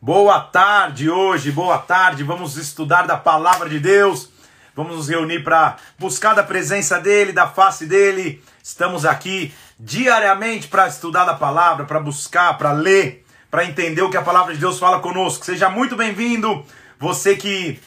Boa tarde hoje, boa tarde. Vamos estudar da palavra de Deus. Vamos nos reunir para buscar da presença dele, da face dele. Estamos aqui diariamente para estudar da palavra, para buscar, para ler, para entender o que a palavra de Deus fala conosco. Seja muito bem-vindo, você que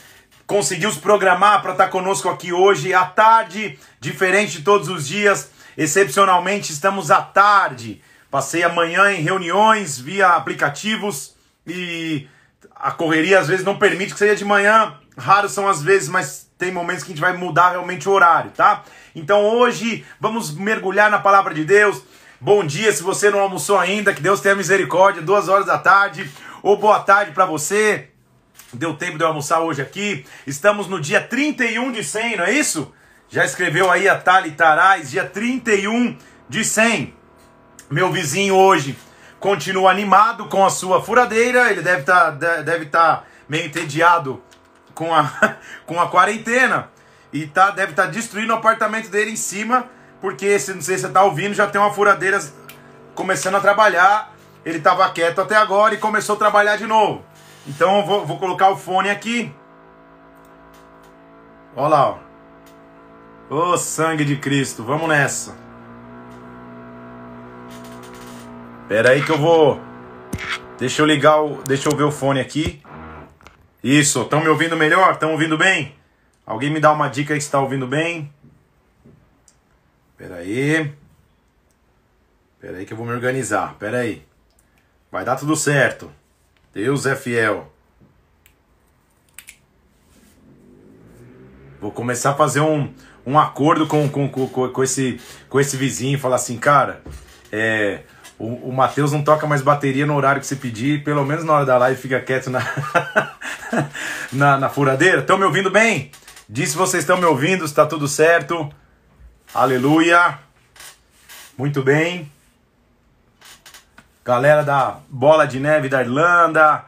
conseguiu se programar para estar conosco aqui hoje à tarde, diferente de todos os dias. Excepcionalmente, estamos à tarde. Passei a manhã em reuniões via aplicativos e a correria às vezes não permite que seja de manhã. Raros são as vezes, mas tem momentos que a gente vai mudar realmente o horário, tá? Então hoje vamos mergulhar na palavra de Deus. Bom dia, se você não almoçou ainda, que Deus tenha misericórdia, duas horas da tarde, ou boa tarde para você. Deu tempo de eu almoçar hoje aqui. Estamos no dia 31 de 100, não é isso? Já escreveu aí a Tali Tarais, dia 31 de 100. Meu vizinho hoje continua animado com a sua furadeira, ele deve estar tá, deve tá meio entediado com a, com a quarentena e tá, deve estar tá destruindo o apartamento dele em cima, porque se não sei se você está ouvindo, já tem uma furadeira começando a trabalhar. Ele estava quieto até agora e começou a trabalhar de novo. Então eu vou, vou colocar o fone aqui. Olha lá, ó. Ô sangue de Cristo, vamos nessa. Pera aí que eu vou. Deixa eu ligar o. Deixa eu ver o fone aqui. Isso, estão me ouvindo melhor? Estão ouvindo bem? Alguém me dá uma dica aí se está ouvindo bem? Pera aí. Pera aí que eu vou me organizar. Pera aí. Vai dar tudo certo. Deus é fiel. Vou começar a fazer um, um acordo com, com, com, com, esse, com esse vizinho. Falar assim, cara, é, o, o Matheus não toca mais bateria no horário que você pedir. Pelo menos na hora da live fica quieto na, na, na furadeira. Estão me ouvindo bem? Diz se vocês estão me ouvindo, está tudo certo. Aleluia. Muito bem. Galera da Bola de Neve da Irlanda,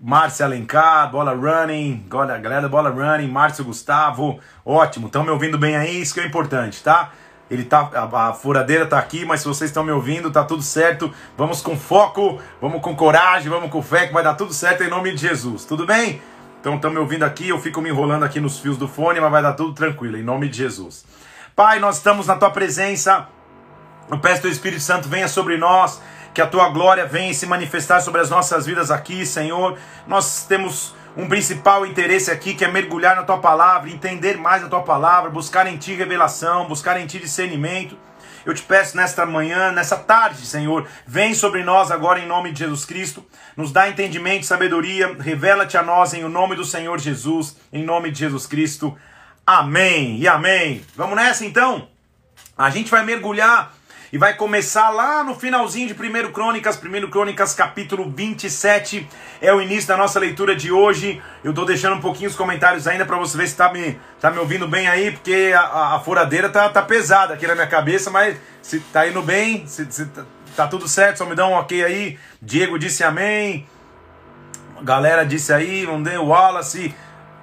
Márcia Alencar, Bola Running, galera da Bola Running, Márcio Gustavo, ótimo, estão me ouvindo bem aí, isso que é importante, tá? Ele tá, a, a furadeira tá aqui, mas se vocês estão me ouvindo, tá tudo certo. Vamos com foco, vamos com coragem, vamos com fé, que vai dar tudo certo em nome de Jesus, tudo bem? Então estão me ouvindo aqui, eu fico me enrolando aqui nos fios do fone, mas vai dar tudo tranquilo, em nome de Jesus. Pai, nós estamos na tua presença, eu peço que o Espírito Santo venha sobre nós, que a tua glória venha se manifestar sobre as nossas vidas aqui, Senhor. Nós temos um principal interesse aqui que é mergulhar na tua palavra, entender mais a tua palavra, buscar em ti revelação, buscar em ti discernimento. Eu te peço nesta manhã, nessa tarde, Senhor, vem sobre nós agora em nome de Jesus Cristo, nos dá entendimento, sabedoria, revela-te a nós em o nome do Senhor Jesus, em nome de Jesus Cristo. Amém e amém. Vamos nessa então? A gente vai mergulhar e vai começar lá no finalzinho de 1 Crônicas, 1 Crônicas capítulo 27, é o início da nossa leitura de hoje. Eu estou deixando um pouquinho os comentários ainda para você ver se está me, tá me ouvindo bem aí, porque a, a, furadeira tá, tá pesada aqui na minha cabeça, mas se tá indo bem, se, se tá, tá tudo certo, só me dá um ok aí. Diego disse amém. Galera disse aí, vamos ver, Wallace,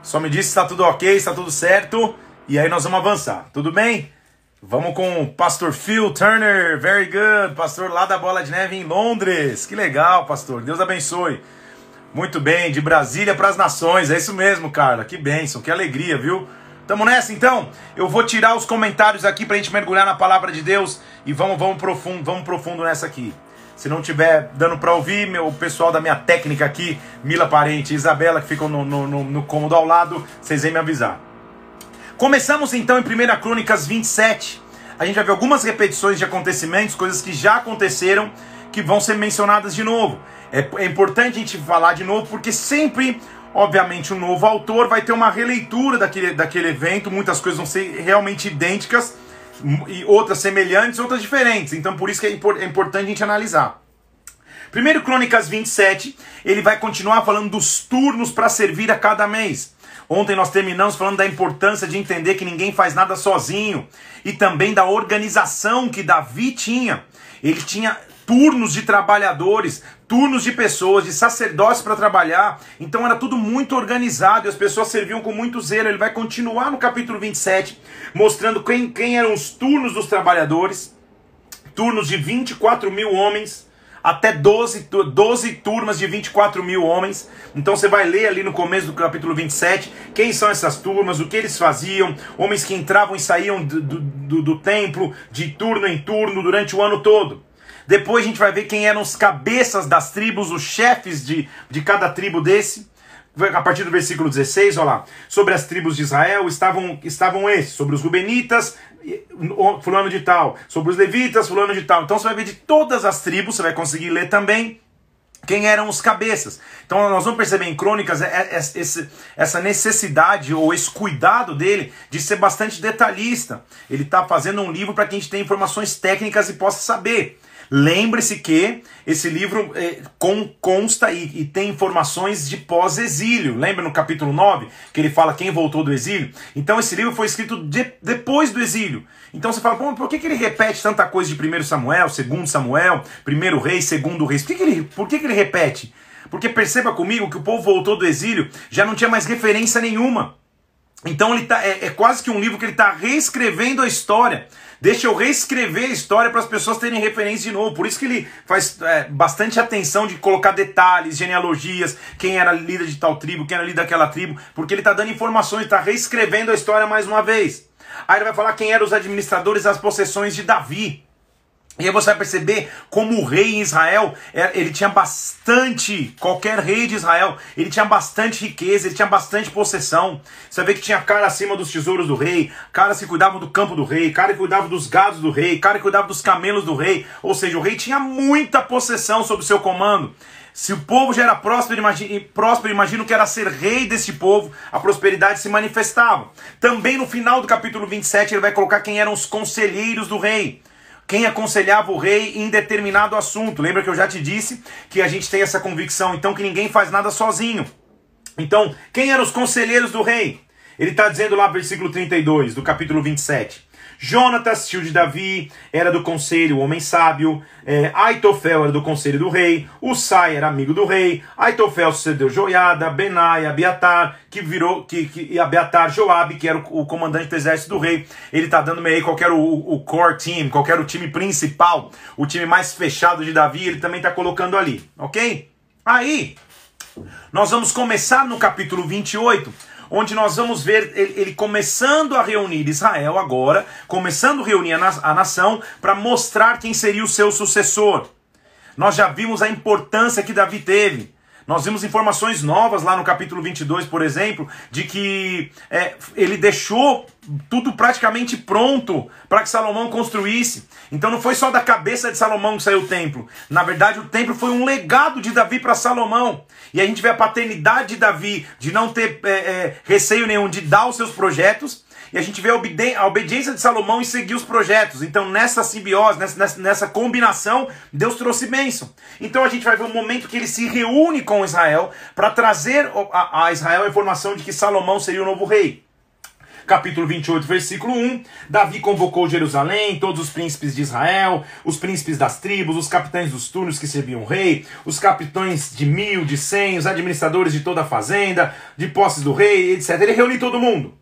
só me disse se está tudo ok, está tudo certo. E aí nós vamos avançar, tudo bem? Vamos com o pastor Phil Turner, very good, pastor lá da Bola de Neve em Londres. Que legal, pastor. Deus abençoe. Muito bem, de Brasília para as nações. É isso mesmo, cara. Que bênção, que alegria, viu? Tamo nessa então? Eu vou tirar os comentários aqui pra gente mergulhar na palavra de Deus e vamos vamos profundo, vamos profundo nessa aqui. Se não tiver dando para ouvir, meu pessoal da minha técnica aqui, Mila Parente e Isabela, que ficam no, no, no, no cômodo ao lado, vocês vêm me avisar. Começamos então em 1 Crônicas 27. A gente vai ver algumas repetições de acontecimentos, coisas que já aconteceram, que vão ser mencionadas de novo. É, é importante a gente falar de novo, porque sempre, obviamente, um novo autor vai ter uma releitura daquele, daquele evento, muitas coisas vão ser realmente idênticas, e outras semelhantes, outras diferentes. Então, por isso que é, impor, é importante a gente analisar. Primeiro Crônicas 27, ele vai continuar falando dos turnos para servir a cada mês. Ontem nós terminamos falando da importância de entender que ninguém faz nada sozinho e também da organização que Davi tinha. Ele tinha turnos de trabalhadores, turnos de pessoas, de sacerdotes para trabalhar. Então era tudo muito organizado e as pessoas serviam com muito zelo. Ele vai continuar no capítulo 27, mostrando quem, quem eram os turnos dos trabalhadores. Turnos de 24 mil homens até 12, 12 turmas de 24 mil homens. Então você vai ler ali no começo do capítulo 27 quem são essas turmas, o que eles faziam, homens que entravam e saíam do, do, do templo de turno em turno durante o ano todo. Depois a gente vai ver quem eram os cabeças das tribos, os chefes de, de cada tribo desse. A partir do versículo 16, olha lá. Sobre as tribos de Israel estavam, estavam esses: sobre os Rubenitas, fulano de tal. Sobre os Levitas, fulano de tal. Então você vai ver de todas as tribos, você vai conseguir ler também quem eram os cabeças. Então nós vamos perceber em Crônicas é, é, essa necessidade ou esse cuidado dele de ser bastante detalhista. Ele está fazendo um livro para que a gente tenha informações técnicas e possa saber. Lembre-se que esse livro é, com, consta e, e, tem informações de pós-exílio. Lembra no capítulo 9 que ele fala quem voltou do exílio? Então esse livro foi escrito de, depois do exílio. Então você fala, por que, que ele repete tanta coisa de 1 Samuel, 2 Samuel, 1 Rei, 2 Reis? Por que, que, ele, por que, que ele repete? Porque perceba comigo que o povo voltou do exílio, já não tinha mais referência nenhuma. Então ele tá, é, é quase que um livro que ele está reescrevendo a história. Deixa eu reescrever a história para as pessoas terem referência de novo. Por isso que ele faz é, bastante atenção de colocar detalhes, genealogias, quem era líder de tal tribo, quem era líder daquela tribo, porque ele está dando informações, está reescrevendo a história mais uma vez. Aí ele vai falar quem eram os administradores das possessões de Davi. E aí você vai perceber como o rei em Israel, é, ele tinha bastante, qualquer rei de Israel, ele tinha bastante riqueza, ele tinha bastante possessão. Você ver que tinha cara acima dos tesouros do rei, caras que cuidavam do campo do rei, cara que cuidava dos gados do rei, cara que cuidava dos camelos do rei. Ou seja, o rei tinha muita possessão sob seu comando. Se o povo já era próspero, imagina, próspero, imagino que era ser rei desse povo, a prosperidade se manifestava. Também no final do capítulo 27 ele vai colocar quem eram os conselheiros do rei quem aconselhava o rei em determinado assunto. Lembra que eu já te disse que a gente tem essa convicção, então, que ninguém faz nada sozinho. Então, quem eram os conselheiros do rei? Ele está dizendo lá, versículo 32 do capítulo 27. Jonatas, tio de Davi, era do conselho, homem sábio. É, Aitofel era do conselho do rei. Usai era amigo do rei. Aitofel sucedeu Joiada, Benai, Abiatar, que virou, que, que, Abiatar, Joabe, que era o, o, comandante do exército do rei. Ele está dando meio aí qualquer o, o core team, qualquer o time principal, o time mais fechado de Davi, ele também está colocando ali, ok? Aí, nós vamos começar no capítulo 28 onde nós vamos ver ele, começando a reunir Israel agora, começando a reunir a, a nação para mostrar quem seria o seu sucessor. Nós já vimos a importância que Davi teve. Nós vimos informações novas lá no capítulo 22, por exemplo, de que é, ele deixou tudo praticamente pronto para que Salomão construísse. Então não foi só da cabeça de Salomão que saiu o templo. Na verdade, o templo foi um legado de Davi para Salomão. E a gente vê a paternidade de Davi de não ter é, é, receio nenhum de dar os seus projetos e a gente vê a, obedi a obediência de Salomão em seguir os projetos. Então, nessa simbiose, nessa, nessa, combinação, Deus trouxe bênção. Então, a gente vai ver um momento que ele se reúne com Israel para trazer a, a Israel a informação de que Salomão seria o novo rei capítulo 28, versículo 1. Davi convocou Jerusalém, todos os príncipes de Israel, os príncipes das tribos, os capitães dos turnos que serviam o rei, os capitães de mil, de cem, os administradores de toda a fazenda, de posses do rei, etc. Ele reuniu todo mundo.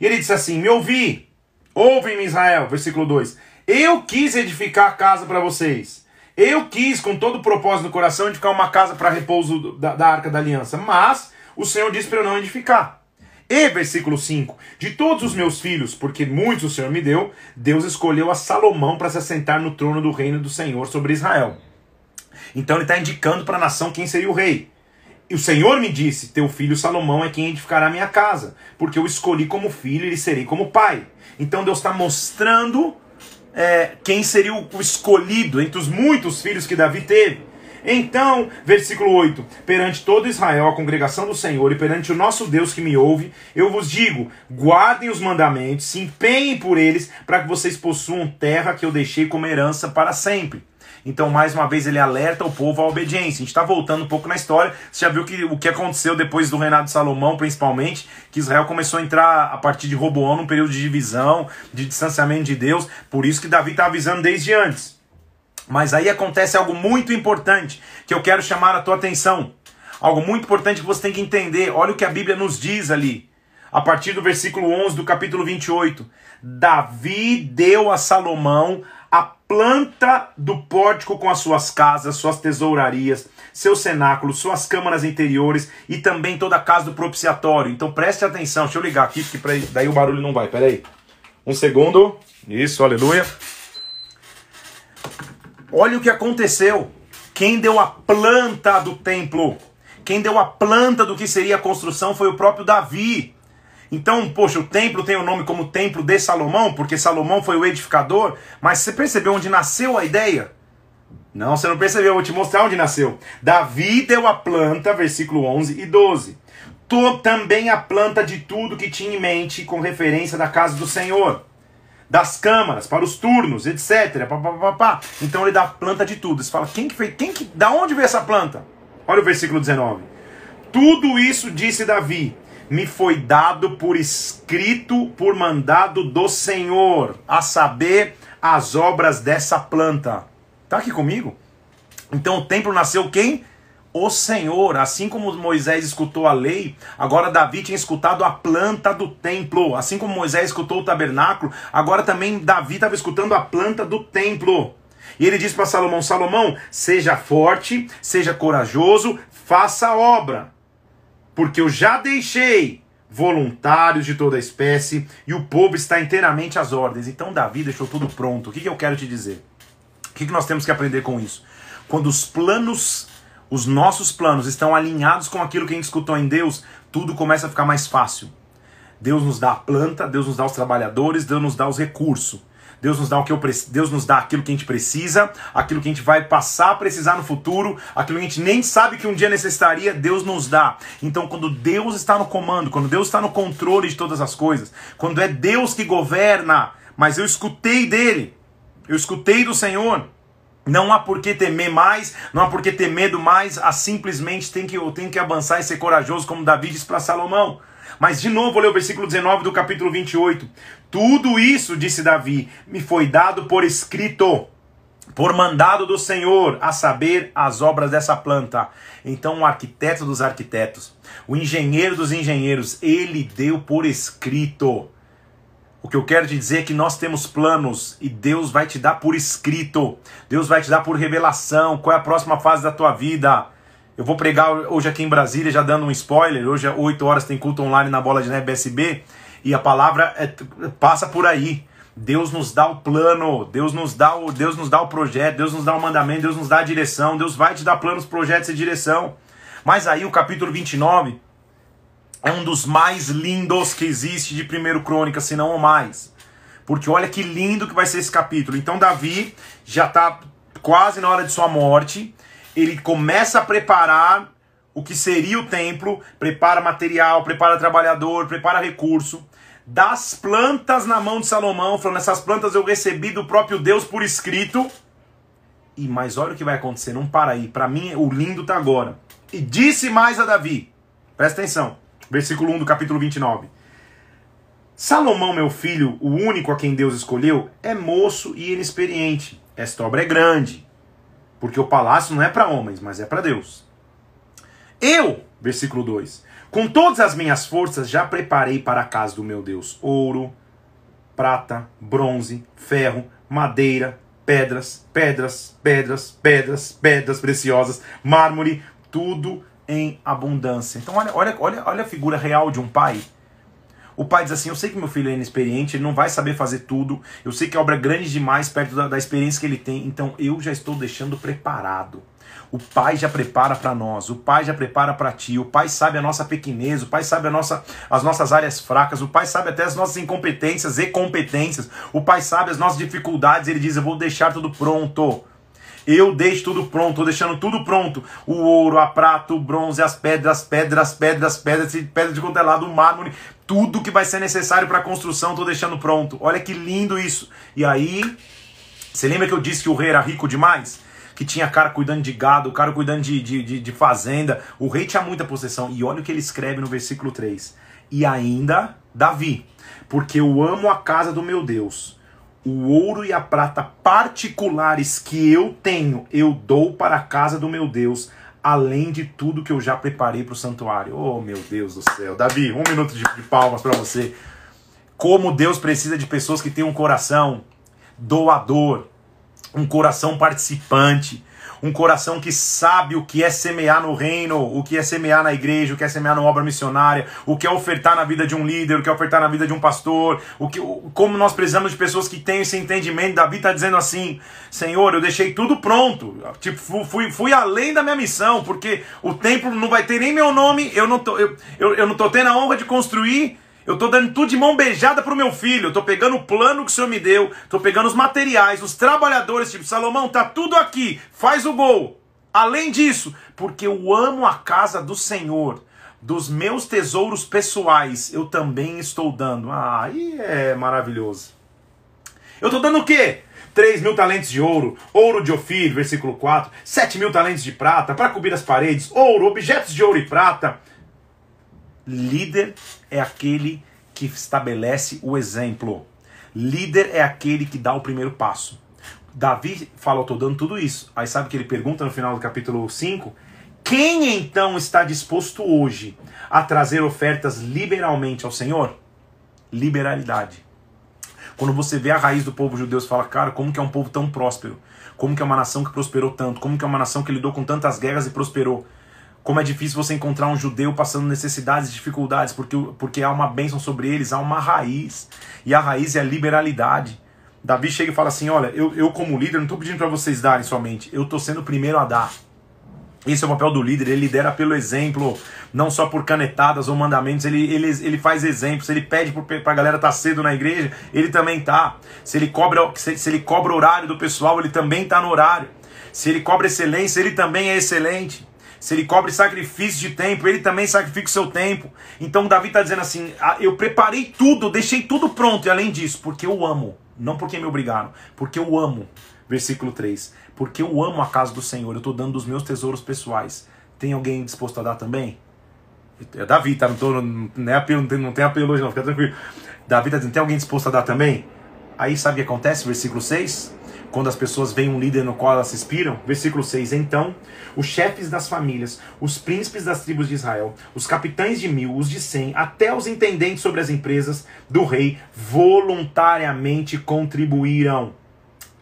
E ele disse assim: Me ouvi, ouve-me, Israel, versículo 2. Eu quis edificar a casa para vocês. Eu quis, com todo o propósito no coração, edificar uma casa para repouso da, da arca da aliança. Mas o Senhor disse para eu não edificar. E versículo 5: De todos os meus filhos, porque muitos o Senhor me deu, Deus escolheu a Salomão para se assentar no trono do reino do Senhor sobre Israel. Então ele está indicando para a nação quem seria o rei. E o Senhor me disse: Teu filho Salomão é quem edificará a minha casa, porque eu escolhi como filho e lhe serei como pai. Então Deus está mostrando é, quem seria o escolhido entre os muitos filhos que Davi teve. Então, versículo 8: Perante todo Israel, a congregação do Senhor, e perante o nosso Deus que me ouve, eu vos digo: guardem os mandamentos, se empenhem por eles, para que vocês possuam terra que eu deixei como herança para sempre. Então, mais uma vez, ele alerta o povo à obediência. A gente está voltando um pouco na história. Você já viu que, o que aconteceu depois do reinado de Salomão, principalmente, que Israel começou a entrar a partir de Roboão num período de divisão, de distanciamento de Deus. Por isso que Davi está avisando desde antes. Mas aí acontece algo muito importante que eu quero chamar a tua atenção. Algo muito importante que você tem que entender. Olha o que a Bíblia nos diz ali. A partir do versículo 11 do capítulo 28. Davi deu a Salomão a planta do pórtico com as suas casas, suas tesourarias, seus cenáculos, suas câmaras interiores e também toda a casa do propiciatório. Então preste atenção, deixa eu ligar aqui, porque daí o barulho não vai. Peraí. Um segundo. Isso, aleluia. Olha o que aconteceu. Quem deu a planta do templo, quem deu a planta do que seria a construção foi o próprio Davi. Então, poxa, o templo tem o nome como Templo de Salomão, porque Salomão foi o edificador, mas você percebeu onde nasceu a ideia? Não, você não percebeu, eu vou te mostrar onde nasceu. Davi deu a planta, versículo 11 e 12. Tô também a planta de tudo que tinha em mente com referência da casa do Senhor, das câmaras, para os turnos, etc. Pá, pá, pá, pá. Então ele dá a planta de tudo. Você fala, quem que fez? Quem que, da onde veio essa planta? Olha o versículo 19. Tudo isso disse Davi, me foi dado por escrito, por mandado do Senhor, a saber, as obras dessa planta. Tá aqui comigo? Então o templo nasceu quem? O Senhor. Assim como Moisés escutou a lei, agora Davi tinha escutado a planta do templo. Assim como Moisés escutou o tabernáculo, agora também Davi estava escutando a planta do templo. E ele diz para Salomão: Salomão, seja forte, seja corajoso, faça a obra porque eu já deixei voluntários de toda espécie e o povo está inteiramente às ordens. Então Davi deixou tudo pronto. O que, que eu quero te dizer? O que, que nós temos que aprender com isso? Quando os planos, os nossos planos estão alinhados com aquilo que a gente escutou em Deus, tudo começa a ficar mais fácil. Deus nos dá a planta, Deus nos dá os trabalhadores, Deus nos dá os recursos. Deus nos dá o que eu Deus nos dá aquilo que a gente precisa, aquilo que a gente vai passar a precisar no futuro, aquilo que a gente nem sabe que um dia necessitaria, Deus nos dá. Então, quando Deus está no comando, quando Deus está no controle de todas as coisas, quando é Deus que governa, mas eu escutei dele, eu escutei do Senhor, não há por que temer mais, não há por que ter medo mais, há simplesmente tem que, tenho que avançar e ser corajoso, como Davi disse para Salomão. Mas de novo, ler o versículo 19 do capítulo 28. Tudo isso, disse Davi, me foi dado por escrito, por mandado do Senhor, a saber, as obras dessa planta. Então, o arquiteto dos arquitetos, o engenheiro dos engenheiros, ele deu por escrito. O que eu quero te dizer é que nós temos planos e Deus vai te dar por escrito. Deus vai te dar por revelação. Qual é a próxima fase da tua vida? Eu vou pregar hoje aqui em Brasília, já dando um spoiler. Hoje, às 8 horas, tem culto online na Bola de Neve BSB. E a palavra é, passa por aí. Deus nos dá o plano, Deus nos dá o, Deus nos dá o projeto, Deus nos dá o mandamento, Deus nos dá a direção, Deus vai te dar planos, projetos e direção. Mas aí o capítulo 29 é um dos mais lindos que existe de 1 Crônica, se não o mais. Porque olha que lindo que vai ser esse capítulo. Então Davi já está quase na hora de sua morte ele começa a preparar o que seria o templo, prepara material, prepara trabalhador, prepara recurso, das plantas na mão de Salomão, falando: essas plantas eu recebi do próprio Deus por escrito. E mas olha o que vai acontecer, não para aí. Para mim, o lindo tá agora. E disse mais a Davi, presta atenção, versículo 1 do capítulo 29. Salomão, meu filho, o único a quem Deus escolheu, é moço e inexperiente. Esta obra é grande porque o palácio não é para homens, mas é para Deus. Eu, versículo 2, com todas as minhas forças já preparei para a casa do meu Deus ouro, prata, bronze, ferro, madeira, pedras, pedras, pedras, pedras, pedras preciosas, mármore, tudo em abundância. Então olha, olha, olha, olha a figura real de um pai. O pai diz assim: Eu sei que meu filho é inexperiente, ele não vai saber fazer tudo, eu sei que a obra é grande demais perto da, da experiência que ele tem, então eu já estou deixando preparado. O pai já prepara para nós, o pai já prepara para ti, o pai sabe a nossa pequenez, o pai sabe a nossa, as nossas áreas fracas, o pai sabe até as nossas incompetências e competências, o pai sabe as nossas dificuldades, ele diz: Eu vou deixar tudo pronto. Eu deixo tudo pronto, estou deixando tudo pronto. O ouro, a prata, o bronze, as pedras, pedras, pedras, pedras, pedras de quanto é lado, o mármore, tudo que vai ser necessário para a construção, estou deixando pronto. Olha que lindo isso. E aí, você lembra que eu disse que o rei era rico demais? Que tinha cara cuidando de gado, cara cuidando de, de, de, de fazenda. O rei tinha muita possessão. E olha o que ele escreve no versículo 3. E ainda, Davi, porque eu amo a casa do meu Deus o ouro e a prata particulares que eu tenho, eu dou para a casa do meu Deus, além de tudo que eu já preparei para o santuário. Oh, meu Deus do céu. Davi, um minuto de, de palmas para você. Como Deus precisa de pessoas que têm um coração doador, um coração participante, um coração que sabe o que é semear no reino, o que é semear na igreja, o que é semear na obra missionária, o que é ofertar na vida de um líder, o que é ofertar na vida de um pastor, o que, como nós precisamos de pessoas que tenham esse entendimento. Davi está dizendo assim: Senhor, eu deixei tudo pronto, tipo, fui, fui além da minha missão, porque o templo não vai ter nem meu nome, eu não tô, eu, eu, eu não tendo a honra de construir. Eu estou dando tudo de mão beijada para o meu filho. Eu estou pegando o plano que o Senhor me deu. Estou pegando os materiais, os trabalhadores. Tipo, Salomão, tá tudo aqui. Faz o gol. Além disso, porque eu amo a casa do Senhor. Dos meus tesouros pessoais, eu também estou dando. Ah, aí é maravilhoso. Eu estou dando o quê? 3 mil talentos de ouro, ouro de Ofir, versículo 4, 7 mil talentos de prata, para cobrir as paredes, ouro, objetos de ouro e prata, Líder é aquele que estabelece o exemplo. Líder é aquele que dá o primeiro passo. Davi fala, eu estou dando tudo isso. Aí sabe que ele pergunta no final do capítulo 5? Quem então está disposto hoje a trazer ofertas liberalmente ao Senhor? Liberalidade. Quando você vê a raiz do povo judeu, você fala, cara, como que é um povo tão próspero? Como que é uma nação que prosperou tanto? Como que é uma nação que lidou com tantas guerras e prosperou? Como é difícil você encontrar um judeu passando necessidades e dificuldades, porque, porque há uma bênção sobre eles, há uma raiz. E a raiz é a liberalidade. Davi chega e fala assim: Olha, eu, eu como líder, não estou pedindo para vocês darem somente, eu estou sendo o primeiro a dar. Esse é o papel do líder, ele lidera pelo exemplo, não só por canetadas ou mandamentos, ele, ele, ele faz exemplos, ele pede para a galera estar tá cedo na igreja, ele também tá. Se ele cobra se, se ele cobra o horário do pessoal, ele também está no horário. Se ele cobra excelência, ele também é excelente. Se ele cobre sacrifício de tempo, ele também sacrifica o seu tempo. Então Davi está dizendo assim: ah, eu preparei tudo, deixei tudo pronto, e além disso, porque eu amo, não porque me obrigaram, porque eu amo. Versículo 3: Porque eu amo a casa do Senhor, eu estou dando dos meus tesouros pessoais. Tem alguém disposto a dar também? É Davi, tá? Não, tô, não, é não, tem, não tem apelo hoje, não, fica tranquilo. Davi está dizendo: tem alguém disposto a dar também? Aí sabe o que acontece? Versículo 6: quando as pessoas veem um líder no qual elas se inspiram. Versículo 6. Então, os chefes das famílias, os príncipes das tribos de Israel, os capitães de mil, os de cem, até os intendentes sobre as empresas do rei, voluntariamente contribuíram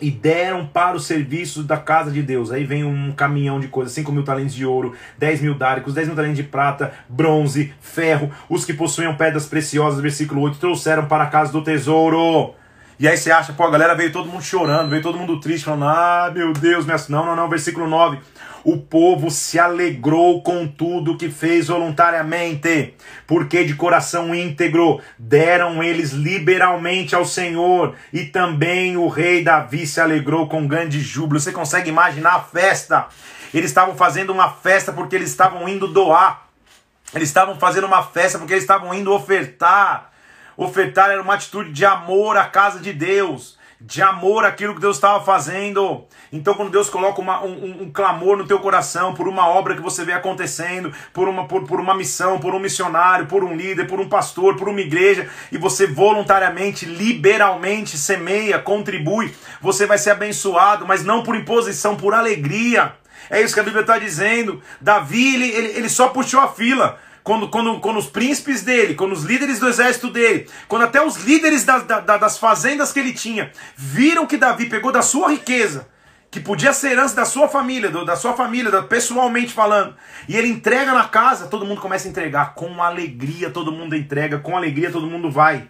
e deram para o serviço da casa de Deus. Aí vem um caminhão de coisas: 5 mil talentos de ouro, 10 mil dáricos, 10 mil talentos de prata, bronze, ferro. Os que possuíam pedras preciosas, versículo 8, trouxeram para a casa do tesouro. E aí você acha, pô, a galera veio todo mundo chorando, veio todo mundo triste, falando, ah, meu Deus, minha... não, não, não, versículo 9. O povo se alegrou com tudo que fez voluntariamente, porque de coração íntegro deram eles liberalmente ao Senhor, e também o rei Davi se alegrou com grande júbilo. Você consegue imaginar a festa? Eles estavam fazendo uma festa porque eles estavam indo doar. Eles estavam fazendo uma festa porque eles estavam indo ofertar. Ofertar era uma atitude de amor à casa de Deus, de amor àquilo que Deus estava fazendo. Então, quando Deus coloca uma, um, um, clamor no teu coração por uma obra que você vê acontecendo, por uma, por, por uma missão, por um missionário, por um líder, por um pastor, por uma igreja, e você voluntariamente, liberalmente semeia, contribui, você vai ser abençoado, mas não por imposição, por alegria. É isso que a Bíblia está dizendo. Davi, ele, ele, ele só puxou a fila quando, quando, quando os príncipes dele, quando os líderes do exército dele, quando até os líderes da, da, das fazendas que ele tinha, viram que Davi pegou da sua riqueza, que podia ser herança da sua família, do, da sua família, da, pessoalmente falando, e ele entrega na casa, todo mundo começa a entregar, com alegria todo mundo entrega, com alegria todo mundo vai.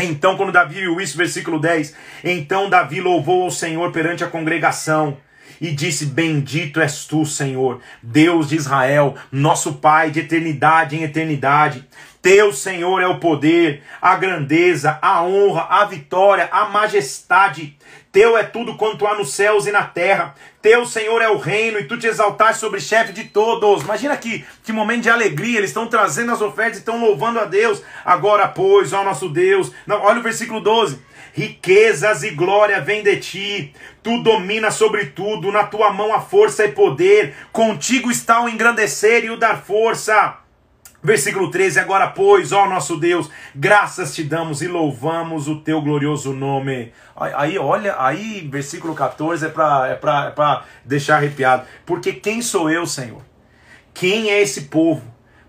Então, quando Davi viu isso, versículo 10, então Davi louvou ao Senhor perante a congregação e disse: Bendito és tu, Senhor, Deus de Israel, nosso Pai de eternidade em eternidade. Teu, Senhor, é o poder, a grandeza, a honra, a vitória, a majestade. Teu é tudo quanto há nos céus e na terra. Teu, Senhor, é o reino e tu te exaltaste sobre chefe de todos. Imagina que, que momento de alegria. Eles estão trazendo as ofertas e estão louvando a Deus. Agora, pois, ó nosso Deus. Não, olha o versículo 12 riquezas e glória vêm de ti. Tu dominas sobre tudo, na tua mão a força e poder. Contigo está o engrandecer e o dar força. Versículo 13: Agora, pois, ó nosso Deus, graças te damos e louvamos o teu glorioso nome. Aí, olha, aí, versículo 14 é para é é deixar arrepiado. Porque quem sou eu, Senhor? Quem é esse povo?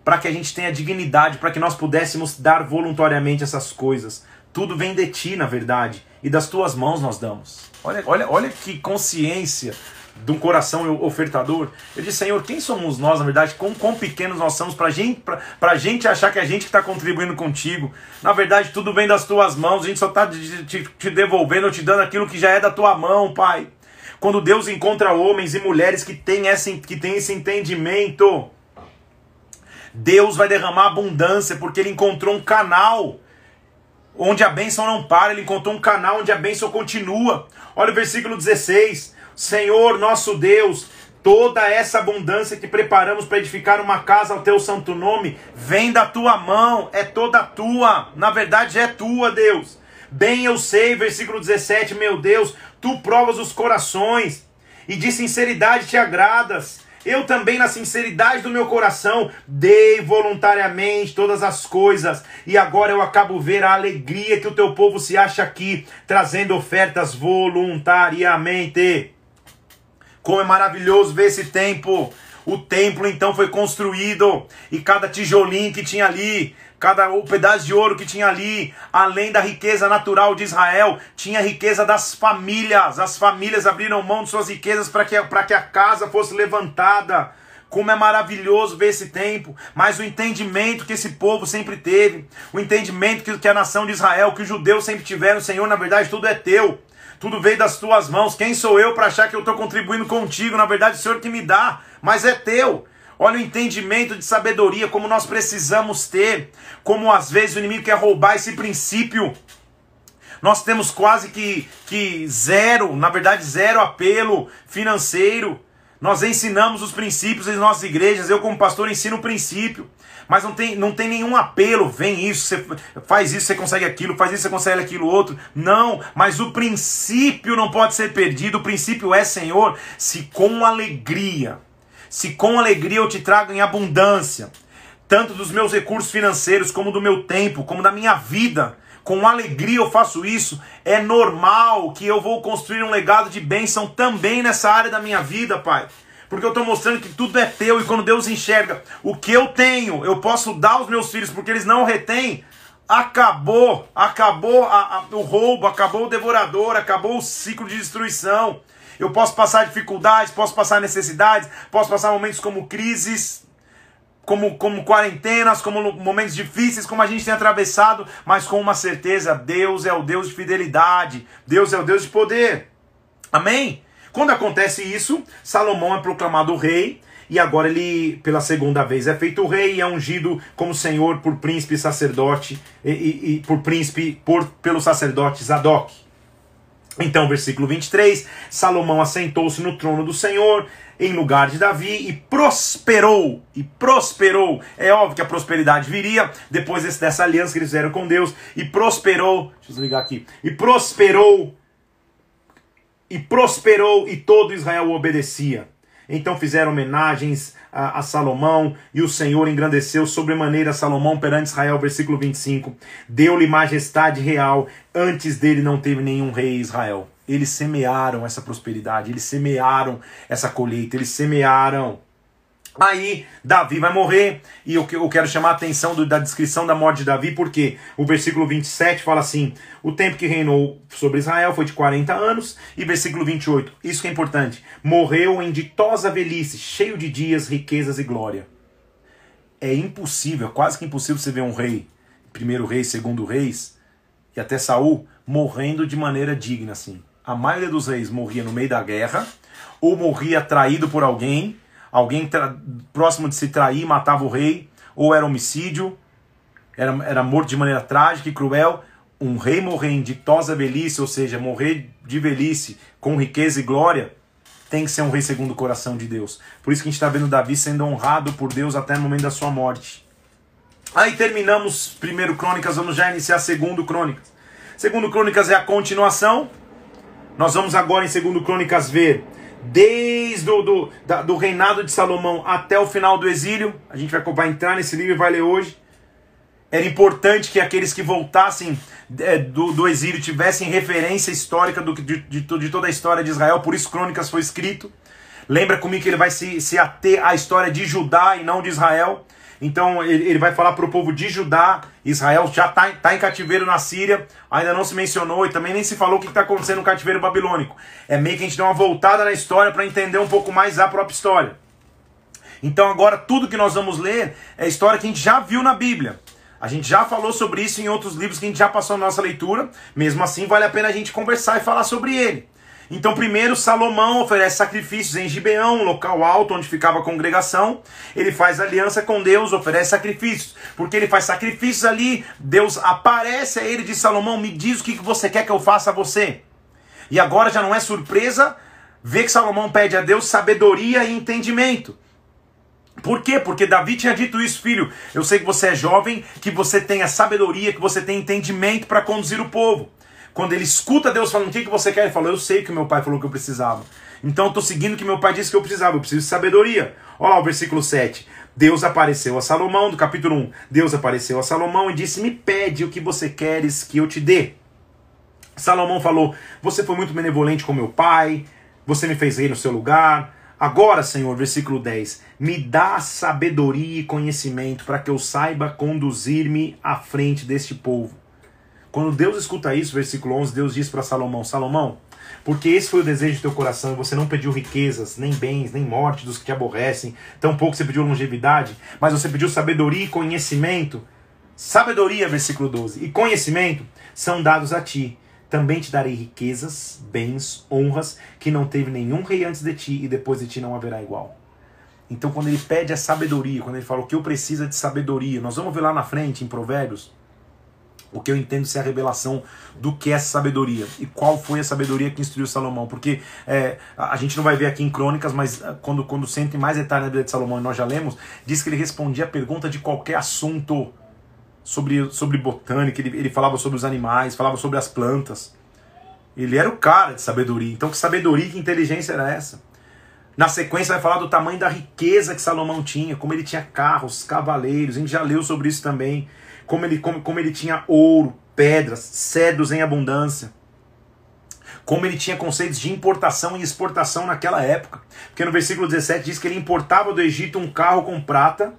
Para que a gente tenha dignidade, para que nós pudéssemos dar voluntariamente essas coisas. Tudo vem de ti, na verdade, e das tuas mãos nós damos. Olha, olha, olha que consciência de um coração ofertador. Eu disse, Senhor, quem somos nós, na verdade? Quão, quão pequenos nós somos para gente, a gente achar que é a gente está contribuindo contigo. Na verdade, tudo vem das tuas mãos, a gente só está te, te devolvendo, te dando aquilo que já é da tua mão, Pai. Quando Deus encontra homens e mulheres que têm, essa, que têm esse entendimento, Deus vai derramar abundância, porque Ele encontrou um canal onde a bênção não para, Ele encontrou um canal onde a bênção continua. Olha o versículo 16. Senhor nosso Deus, toda essa abundância que preparamos para edificar uma casa ao teu santo nome, vem da tua mão, é toda tua, na verdade é tua, Deus. Bem eu sei, versículo 17, meu Deus, tu provas os corações e de sinceridade te agradas. Eu também, na sinceridade do meu coração, dei voluntariamente todas as coisas. E agora eu acabo ver a alegria que o teu povo se acha aqui, trazendo ofertas voluntariamente. Como é maravilhoso ver esse tempo. O templo então foi construído e cada tijolinho que tinha ali, cada o pedaço de ouro que tinha ali, além da riqueza natural de Israel, tinha a riqueza das famílias. As famílias abriram mão de suas riquezas para que, que a casa fosse levantada. Como é maravilhoso ver esse tempo, mas o entendimento que esse povo sempre teve, o entendimento que, que a nação de Israel, que os judeus sempre tiveram, Senhor, na verdade tudo é teu tudo veio das tuas mãos. Quem sou eu para achar que eu estou contribuindo contigo? Na verdade, o Senhor que me dá, mas é teu. Olha o entendimento de sabedoria, como nós precisamos ter, como às vezes o inimigo quer roubar esse princípio. Nós temos quase que, que zero, na verdade, zero apelo financeiro. Nós ensinamos os princípios em nossas igrejas. Eu, como pastor, ensino o princípio mas não tem, não tem nenhum apelo, vem isso, você faz isso, você consegue aquilo, faz isso, você consegue aquilo outro. Não, mas o princípio não pode ser perdido. O princípio é, Senhor, se com alegria, se com alegria eu te trago em abundância, tanto dos meus recursos financeiros, como do meu tempo, como da minha vida, com alegria eu faço isso, é normal que eu vou construir um legado de bênção também nessa área da minha vida, Pai. Porque eu estou mostrando que tudo é teu e quando Deus enxerga o que eu tenho, eu posso dar aos meus filhos porque eles não retêm. Acabou, acabou a, a, o roubo, acabou o devorador, acabou o ciclo de destruição. Eu posso passar dificuldades, posso passar necessidades, posso passar momentos como crises, como, como quarentenas, como momentos difíceis, como a gente tem atravessado, mas com uma certeza: Deus é o Deus de fidelidade, Deus é o Deus de poder. Amém? Quando acontece isso, Salomão é proclamado rei e agora ele, pela segunda vez, é feito rei e é ungido como senhor por príncipe sacerdote e, e, e por príncipe por, pelo sacerdote Zadok. Então, versículo 23, Salomão assentou-se no trono do Senhor em lugar de Davi e prosperou, e prosperou. É óbvio que a prosperidade viria depois dessa aliança que eles fizeram com Deus, e prosperou, deixa eu desligar aqui, e prosperou e prosperou e todo Israel obedecia. Então fizeram homenagens a, a, Salomão e o Senhor engrandeceu sobremaneira Salomão perante Israel, versículo 25. Deu-lhe majestade real, antes dele não teve nenhum rei Israel. Eles semearam essa prosperidade, eles semearam essa colheita, eles semearam Aí Davi vai morrer, e eu, eu quero chamar a atenção do, da descrição da morte de Davi, porque o versículo 27 fala assim: o tempo que reinou sobre Israel foi de 40 anos, e versículo 28, isso que é importante: morreu em ditosa velhice, cheio de dias, riquezas e glória. É impossível, quase que impossível você ver um rei, primeiro rei, segundo reis, e até Saul, morrendo de maneira digna assim. A maioria dos reis morria no meio da guerra, ou morria traído por alguém alguém próximo de se trair matava o rei, ou era homicídio, era, era morto de maneira trágica e cruel. Um rei morrer em ditosa velhice, ou seja, morrer de velhice com riqueza e glória, tem que ser um rei segundo o coração de Deus. Por isso que a gente está vendo Davi sendo honrado por Deus até no momento da sua morte. Aí terminamos primeiro Crônicas, vamos já iniciar segundo Crônicas. Segundo Crônicas é a continuação. Nós vamos agora em segundo Crônicas ver desde o do, da, do reinado de Salomão até o final do exílio. A gente vai, vai entrar nesse livro e vai ler hoje. Era importante que aqueles que voltassem é, do, do exílio tivessem referência histórica do, de, de, de toda a história de Israel, por isso Crônicas foi escrito. Lembra comigo que ele vai se, se ater à história de Judá e não de Israel. Então ele, ele vai falar para o povo de Judá, Israel já está tá em cativeiro na Síria, ainda não se mencionou e também nem se falou o que está acontecendo no cativeiro babilônico. É meio que a gente dá uma voltada na história para entender um pouco mais a própria história. Então agora tudo que nós vamos ler é história que a gente já viu na Bíblia. A gente já falou sobre isso em outros livros que a gente já passou na nossa leitura. Mesmo assim, vale a pena a gente conversar e falar sobre ele. Então, primeiro, Salomão oferece sacrifícios em Gibeão, local alto onde ficava a congregação. Ele faz aliança com Deus, oferece sacrifícios. Porque ele faz sacrifícios ali, Deus aparece a ele e diz: Salomão, me diz o que você quer que eu faça a você. E agora já não é surpresa ver que Salomão pede a Deus sabedoria e entendimento. Por quê? Porque Davi tinha dito isso, filho. Eu sei que você é jovem, que você tenha sabedoria, que você tenha entendimento para conduzir o povo. Quando ele escuta Deus falando o que, que você quer, ele fala: Eu sei que meu pai falou que eu precisava. Então eu estou seguindo o que meu pai disse que eu precisava. Eu preciso de sabedoria. Olha lá o versículo 7. Deus apareceu a Salomão, do capítulo 1. Deus apareceu a Salomão e disse: Me pede o que você queres que eu te dê. Salomão falou: Você foi muito benevolente com meu pai, você me fez rei no seu lugar. Agora, Senhor, versículo 10: Me dá sabedoria e conhecimento para que eu saiba conduzir-me à frente deste povo. Quando Deus escuta isso, versículo 11, Deus diz para Salomão: Salomão, porque esse foi o desejo do teu coração, e você não pediu riquezas, nem bens, nem morte dos que te aborrecem, tampouco você pediu longevidade, mas você pediu sabedoria e conhecimento. Sabedoria, versículo 12, e conhecimento são dados a ti. Também te darei riquezas, bens, honras, que não teve nenhum rei antes de ti, e depois de ti não haverá igual. Então, quando ele pede a sabedoria, quando ele fala o que eu preciso é de sabedoria, nós vamos ver lá na frente, em Provérbios, o que eu entendo ser a revelação do que é sabedoria e qual foi a sabedoria que instruiu Salomão. Porque é, a gente não vai ver aqui em Crônicas, mas ah, quando, quando sente mais detalhes na Bíblia de Salomão, e nós já lemos, diz que ele respondia a pergunta de qualquer assunto sobre, sobre botânica, ele, ele falava sobre os animais, falava sobre as plantas. Ele era o cara de sabedoria. Então, que sabedoria, que inteligência era essa? Na sequência, vai falar do tamanho da riqueza que Salomão tinha, como ele tinha carros, cavaleiros, a gente já leu sobre isso também como ele, como, como ele tinha ouro, pedras, cedros em abundância. Como ele tinha conceitos de importação e exportação naquela época. Porque no versículo 17 diz que ele importava do Egito um carro com prata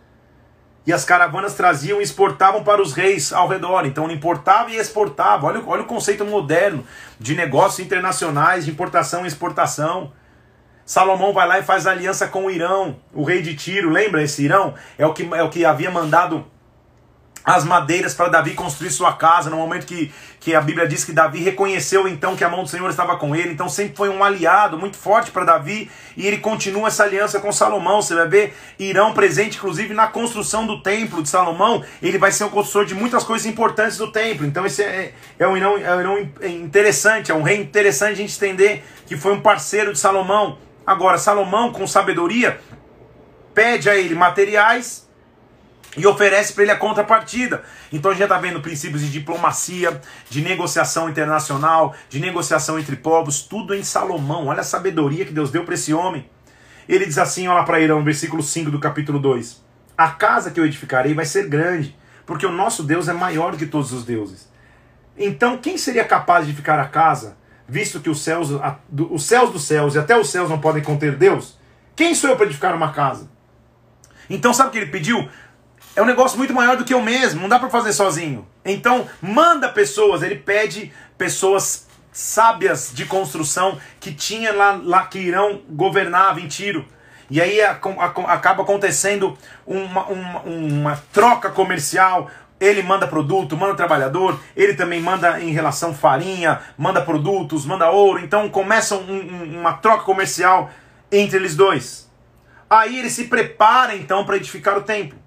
e as caravanas traziam e exportavam para os reis ao redor. Então ele importava e exportava. Olha, olha o conceito moderno de negócios internacionais, de importação e exportação. Salomão vai lá e faz aliança com o Irão, o rei de Tiro. Lembra esse Irão? É o que, é o que havia mandado as madeiras para Davi construir sua casa, no momento que, que a Bíblia diz que Davi reconheceu então que a mão do Senhor estava com ele, então sempre foi um aliado muito forte para Davi, e ele continua essa aliança com Salomão. Você vai ver Irão presente, inclusive, na construção do templo de Salomão, ele vai ser o construtor de muitas coisas importantes do templo. Então, esse é, é, um, Irão, é um Irão interessante, é um rei interessante a gente entender que foi um parceiro de Salomão. Agora, Salomão, com sabedoria, pede a ele materiais e oferece para ele a contrapartida. Então a gente já está vendo princípios de diplomacia, de negociação internacional, de negociação entre povos, tudo em Salomão. Olha a sabedoria que Deus deu para esse homem. Ele diz assim, olha para Irão, versículo 5 do capítulo 2: A casa que eu edificarei vai ser grande, porque o nosso Deus é maior que todos os deuses. Então, quem seria capaz de edificar a casa, visto que os céus, os céus dos céus e até os céus não podem conter Deus? Quem sou eu para edificar uma casa? Então, sabe o que ele pediu? É um negócio muito maior do que eu mesmo, não dá para fazer sozinho. Então, manda pessoas, ele pede pessoas sábias de construção que tinha lá, lá que irão governar em Tiro. E aí a, a, acaba acontecendo uma, uma, uma troca comercial, ele manda produto, manda trabalhador, ele também manda em relação farinha, manda produtos, manda ouro. Então começa um, um, uma troca comercial entre eles dois. Aí ele se prepara então para edificar o templo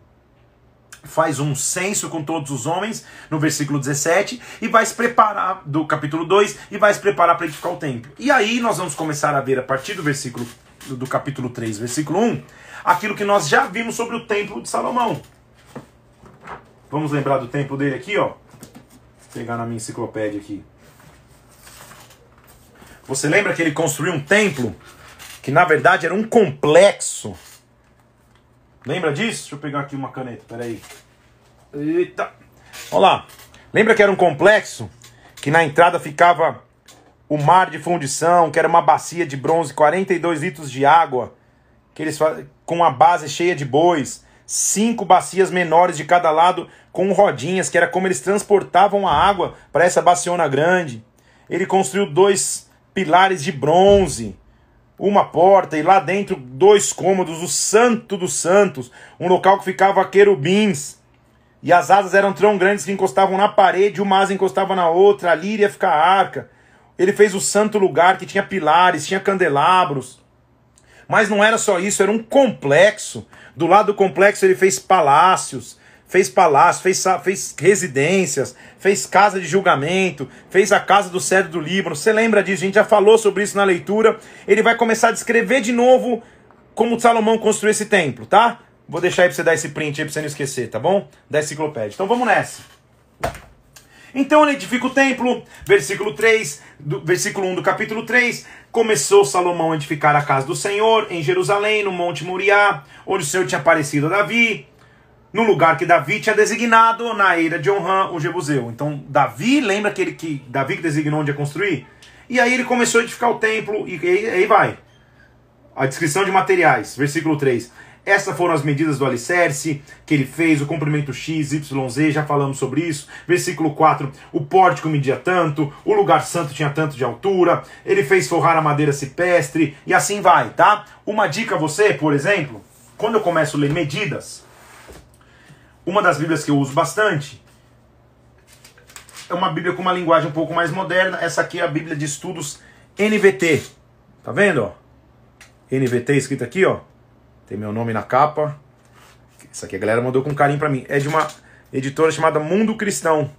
faz um censo com todos os homens, no versículo 17, e vai se preparar, do capítulo 2, e vai se preparar para edificar o templo. E aí nós vamos começar a ver, a partir do versículo do capítulo 3, versículo 1, aquilo que nós já vimos sobre o templo de Salomão. Vamos lembrar do templo dele aqui, ó. Vou pegar na minha enciclopédia aqui. Você lembra que ele construiu um templo que na verdade era um complexo Lembra disso? Deixa eu pegar aqui uma caneta, peraí. Eita! Olha lá. Lembra que era um complexo? Que na entrada ficava o mar de fundição, que era uma bacia de bronze, 42 litros de água, que eles com a base cheia de bois, cinco bacias menores de cada lado com rodinhas, que era como eles transportavam a água para essa baciona grande. Ele construiu dois pilares de bronze, uma porta e lá dentro dois cômodos, o Santo dos Santos, um local que ficava querubins. E as asas eram tão grandes que encostavam na parede, uma asa encostava na outra, ali iria ficar a arca. Ele fez o santo lugar que tinha pilares, tinha candelabros. Mas não era só isso, era um complexo. Do lado do complexo ele fez palácios, fez palácios, fez, fez residências, fez casa de julgamento, fez a casa do cedro do Líbano. Você lembra disso? A gente já falou sobre isso na leitura. Ele vai começar a descrever de novo como Salomão construiu esse templo, tá? Vou deixar aí pra você dar esse print aí pra você não esquecer, tá bom? Da enciclopédia. Então vamos nessa. Então ele edifica o templo, versículo 3, do, versículo 1 do capítulo 3. Começou Salomão a edificar a casa do Senhor em Jerusalém, no Monte Moriá, onde o Senhor tinha aparecido a Davi, no lugar que Davi tinha designado na eira de Onran, o Jebuseu. Então Davi, lembra aquele que Davi que designou onde ia construir? E aí ele começou a edificar o templo, e aí vai. A descrição de materiais, versículo 3. Essas foram as medidas do alicerce que ele fez, o comprimento X, Y, Z, já falamos sobre isso. Versículo 4, o pórtico media tanto, o lugar santo tinha tanto de altura, ele fez forrar a madeira cipestre, e assim vai, tá? Uma dica a você, por exemplo, quando eu começo a ler medidas, uma das bíblias que eu uso bastante é uma bíblia com uma linguagem um pouco mais moderna, essa aqui é a bíblia de estudos NVT. Tá vendo? NVT escrito aqui, ó. Tem meu nome na capa. Isso aqui a galera mandou com carinho para mim. É de uma editora chamada Mundo Cristão.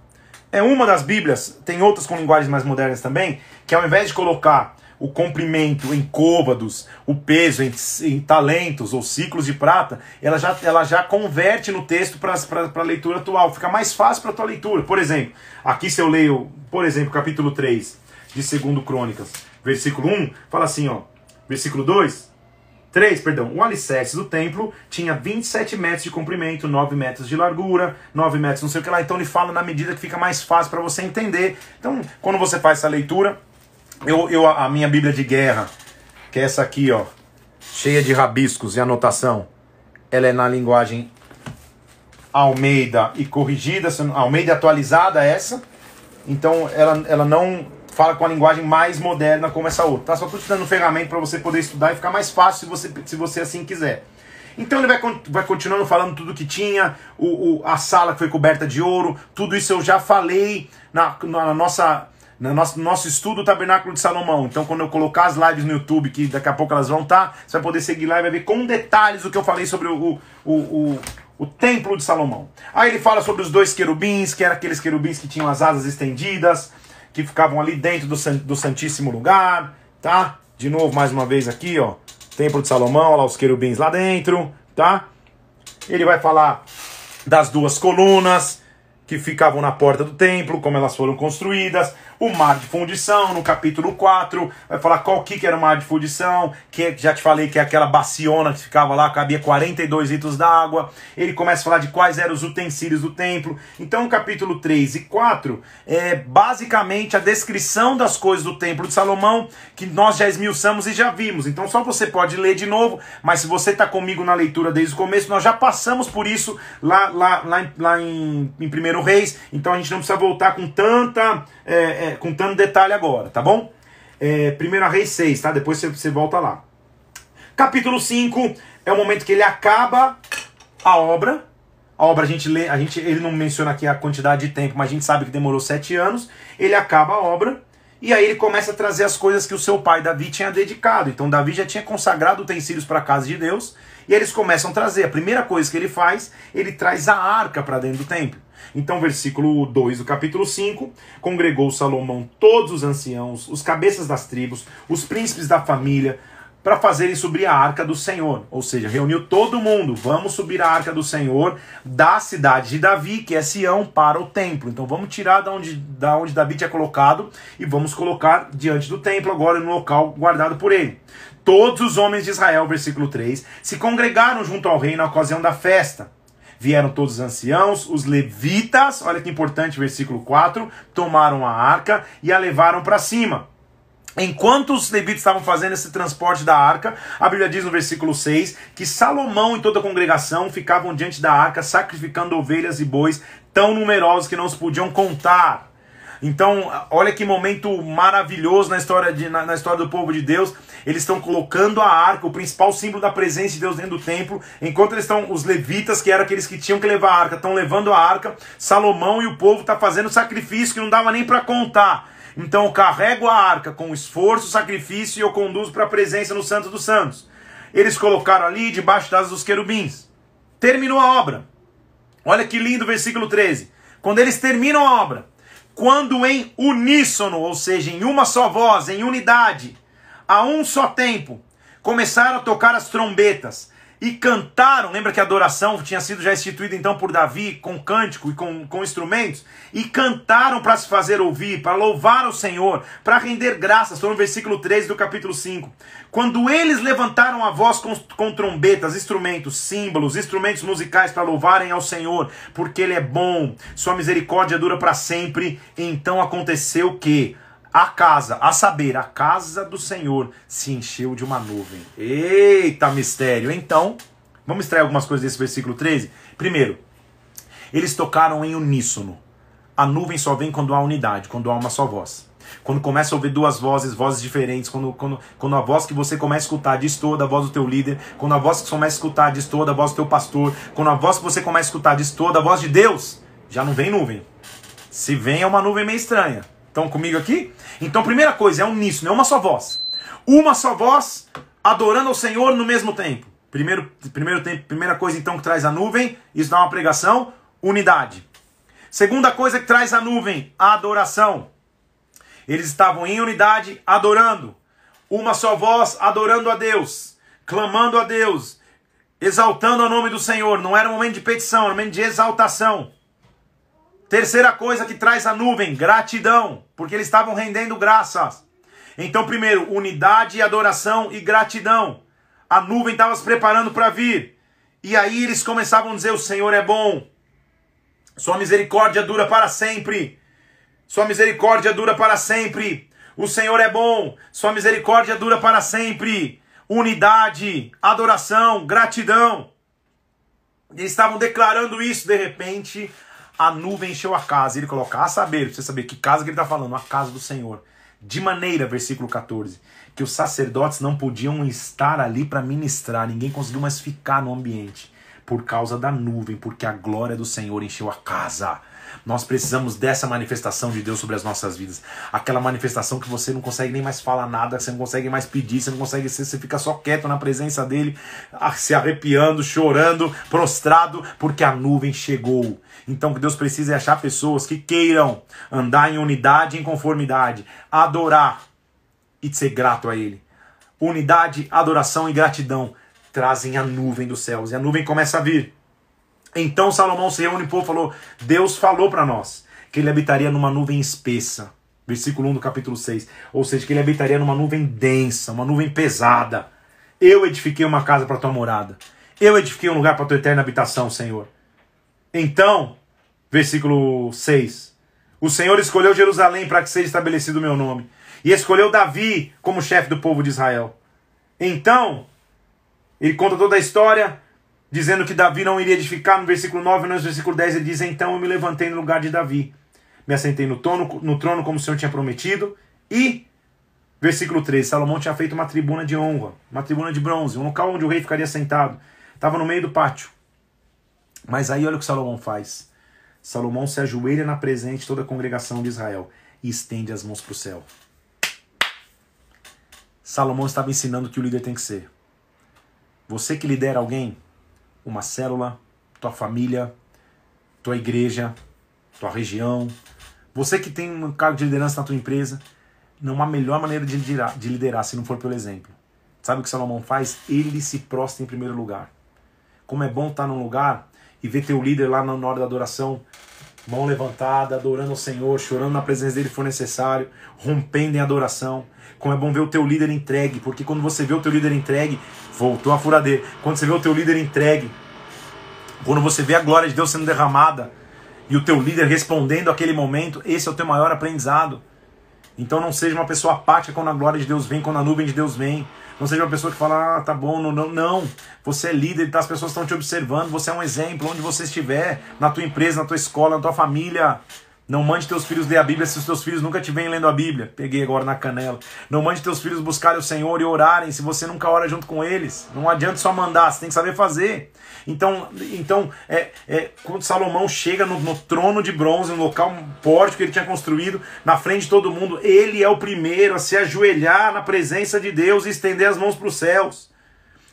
É uma das Bíblias, tem outras com linguagens mais modernas também, que ao invés de colocar o comprimento em côvados, o peso em, em, talentos ou ciclos de prata, ela já, ela já converte no texto para a leitura atual. Fica mais fácil para a tua leitura. Por exemplo, aqui se eu leio, por exemplo, capítulo 3 de 2 Crônicas, versículo 1, fala assim, ó, versículo 2, 3, perdão, o alicerce do templo tinha 27 metros de comprimento, 9 metros de largura, 9 metros não sei o que lá. Então ele fala na medida que fica mais fácil para você entender. Então, quando você faz essa leitura, eu, eu a minha Bíblia de guerra, que é essa aqui, ó, cheia de rabiscos e anotação, ela é na linguagem Almeida e corrigida, Almeida atualizada essa. Então ela, ela não fala com a linguagem mais moderna como essa outra. Tá? Só estou te dando ferramenta para você poder estudar e ficar mais fácil se você, se você assim quiser. Então ele vai, vai continuando falando tudo que tinha, o, o, a sala que foi coberta de ouro, tudo isso eu já falei na, na nossa no nosso, nosso estudo do Tabernáculo de Salomão. Então, quando eu colocar as lives no YouTube, que daqui a pouco elas vão estar, tá, você vai poder seguir lá e vai ver com detalhes o que eu falei sobre o, o, o, o templo de Salomão. Aí ele fala sobre os dois querubins, que eram aqueles querubins que tinham as asas estendidas que ficavam ali dentro do, do Santíssimo Lugar, tá? De novo, mais uma vez aqui, ó. Templo de Salomão, lá os querubins lá dentro, tá? Ele vai falar das duas colunas que ficavam na porta do templo, como elas foram construídas o mar de fundição, no capítulo 4, vai falar qual que era o mar de fundição, que já te falei que é aquela baciona que ficava lá, cabia 42 litros d'água. Ele começa a falar de quais eram os utensílios do templo. Então, capítulo 3 e 4 é basicamente a descrição das coisas do templo de Salomão, que nós já esmiuçamos e já vimos. Então, só você pode ler de novo, mas se você está comigo na leitura desde o começo, nós já passamos por isso lá, lá, lá, em, lá em, em Primeiro Reis, então a gente não precisa voltar com tanta é, é, com tanto detalhe agora, tá bom? É, 1 Reis 6, tá? Depois você, você volta lá. Capítulo 5 é o momento que ele acaba a obra. A obra a gente lê, a gente, ele não menciona aqui a quantidade de tempo, mas a gente sabe que demorou sete anos. Ele acaba a obra e aí ele começa a trazer as coisas que o seu pai Davi tinha dedicado. Então Davi já tinha consagrado utensílios para a casa de Deus e eles começam a trazer. A primeira coisa que ele faz, ele traz a arca para dentro do templo. Então, versículo 2 do capítulo 5: Congregou Salomão todos os anciãos, os cabeças das tribos, os príncipes da família, para fazerem subir a arca do Senhor. Ou seja, reuniu todo mundo. Vamos subir a arca do Senhor da cidade de Davi, que é Sião, para o templo. Então vamos tirar da onde, da onde Davi tinha colocado e vamos colocar diante do templo, agora no local guardado por ele. Todos os homens de Israel, versículo 3, se congregaram junto ao rei na ocasião da festa Vieram todos os anciãos, os levitas, olha que importante, versículo 4, tomaram a arca e a levaram para cima. Enquanto os levitas estavam fazendo esse transporte da arca, a Bíblia diz no versículo 6 que Salomão e toda a congregação ficavam diante da arca sacrificando ovelhas e bois tão numerosos que não se podiam contar. Então, olha que momento maravilhoso na história, de, na, na história do povo de Deus. Eles estão colocando a arca, o principal símbolo da presença de Deus dentro do templo, enquanto eles estão, os levitas, que eram aqueles que tinham que levar a arca, estão levando a arca. Salomão e o povo estão tá fazendo sacrifício que não dava nem para contar. Então eu carrego a arca com esforço, sacrifício e eu conduzo para a presença no Santo dos Santos. Eles colocaram ali debaixo das dos querubins. Terminou a obra. Olha que lindo o versículo 13. Quando eles terminam a obra, quando em uníssono, ou seja, em uma só voz, em unidade, a um só tempo, começaram a tocar as trombetas e cantaram. Lembra que a adoração tinha sido já instituída então por Davi com cântico e com, com instrumentos? E cantaram para se fazer ouvir, para louvar o Senhor, para render graças. Estou no versículo 13 do capítulo 5. Quando eles levantaram a voz com, com trombetas, instrumentos, símbolos, instrumentos musicais para louvarem ao Senhor, porque Ele é bom, Sua misericórdia dura para sempre. Então aconteceu que a casa, a saber, a casa do Senhor se encheu de uma nuvem. Eita mistério! Então, vamos extrair algumas coisas desse versículo 13? Primeiro, eles tocaram em uníssono. A nuvem só vem quando há unidade, quando há uma só voz. Quando começa a ouvir duas vozes, vozes diferentes, quando, quando, quando a voz que você começa a escutar diz toda a voz do teu líder, quando a voz que você começa a escutar diz toda a voz do teu pastor, quando a voz que você começa a escutar diz toda a voz de Deus, já não vem nuvem. Se vem é uma nuvem meio estranha. Estão comigo aqui? Então, primeira coisa, é uníssono, é uma só voz. Uma só voz, adorando ao Senhor no mesmo tempo. Primeiro, primeiro tempo, primeira coisa, então, que traz a nuvem, isso dá uma pregação, unidade. Segunda coisa que traz a nuvem, a adoração. Eles estavam em unidade, adorando. Uma só voz, adorando a Deus, clamando a Deus, exaltando o nome do Senhor. Não era um momento de petição, era um momento de exaltação. Terceira coisa que traz a nuvem, gratidão, porque eles estavam rendendo graças. Então, primeiro, unidade, adoração e gratidão. A nuvem estava se preparando para vir. E aí eles começavam a dizer: O Senhor é bom, Sua misericórdia dura para sempre. Sua misericórdia dura para sempre. O Senhor é bom, Sua misericórdia dura para sempre. Unidade, adoração, gratidão. Eles estavam declarando isso, de repente, a nuvem encheu a casa. Ele coloca, a saber, pra você saber que casa que ele está falando, a casa do Senhor. De maneira, versículo 14, que os sacerdotes não podiam estar ali para ministrar, ninguém conseguiu mais ficar no ambiente por causa da nuvem, porque a glória do Senhor encheu a casa. Nós precisamos dessa manifestação de Deus sobre as nossas vidas. Aquela manifestação que você não consegue nem mais falar nada, você não consegue mais pedir, você não consegue, você fica só quieto na presença dele, se arrepiando, chorando, prostrado, porque a nuvem chegou. Então o que Deus precisa é achar pessoas que queiram andar em unidade em conformidade, adorar e ser grato a Ele. Unidade, adoração e gratidão trazem a nuvem dos céus e a nuvem começa a vir. Então Salomão se reúne e povo falou: Deus falou para nós que ele habitaria numa nuvem espessa. Versículo 1 do capítulo 6. Ou seja, que ele habitaria numa nuvem densa, uma nuvem pesada. Eu edifiquei uma casa para tua morada. Eu edifiquei um lugar para tua eterna habitação, Senhor. Então, versículo 6. O Senhor escolheu Jerusalém para que seja estabelecido o meu nome. E escolheu Davi como chefe do povo de Israel. Então, ele conta toda a história dizendo que Davi não iria edificar, no versículo 9, no versículo 10 ele diz: Então eu me levantei no lugar de Davi, me assentei no trono, no trono como o Senhor tinha prometido, e, versículo 13, Salomão tinha feito uma tribuna de honra, uma tribuna de bronze, um local onde o rei ficaria sentado, estava no meio do pátio. Mas aí olha o que Salomão faz. Salomão se ajoelha na presença de toda a congregação de Israel e estende as mãos para o céu. Salomão estava ensinando o que o líder tem que ser. Você que lidera alguém, uma célula, tua família, tua igreja, tua região. Você que tem um cargo de liderança na tua empresa, não há melhor maneira de liderar, de liderar se não for pelo exemplo. Sabe o que Salomão faz? Ele se prostra em primeiro lugar. Como é bom estar num lugar e ver teu líder lá na hora da adoração, mão levantada, adorando ao Senhor, chorando na presença dele for necessário, rompendo em adoração. Como é bom ver o teu líder entregue, porque quando você vê o teu líder entregue, voltou a furadeira. Quando você vê o teu líder entregue, quando você vê a glória de Deus sendo derramada e o teu líder respondendo aquele momento, esse é o teu maior aprendizado. Então não seja uma pessoa apática quando a glória de Deus vem, quando a nuvem de Deus vem. Não seja uma pessoa que fala, ah, tá bom, não, não, não. Você é líder, tá? as pessoas estão te observando, você é um exemplo, onde você estiver, na tua empresa, na tua escola, na tua família. Não mande teus filhos ler a Bíblia se os teus filhos nunca te vêm lendo a Bíblia. Peguei agora na canela. Não mande teus filhos buscarem o Senhor e orarem se você nunca ora junto com eles. Não adianta só mandar, você tem que saber fazer. Então, então é, é, quando Salomão chega no, no, trono de bronze, no local pórtico que ele tinha construído, na frente de todo mundo, ele é o primeiro a se ajoelhar na presença de Deus e estender as mãos para os céus.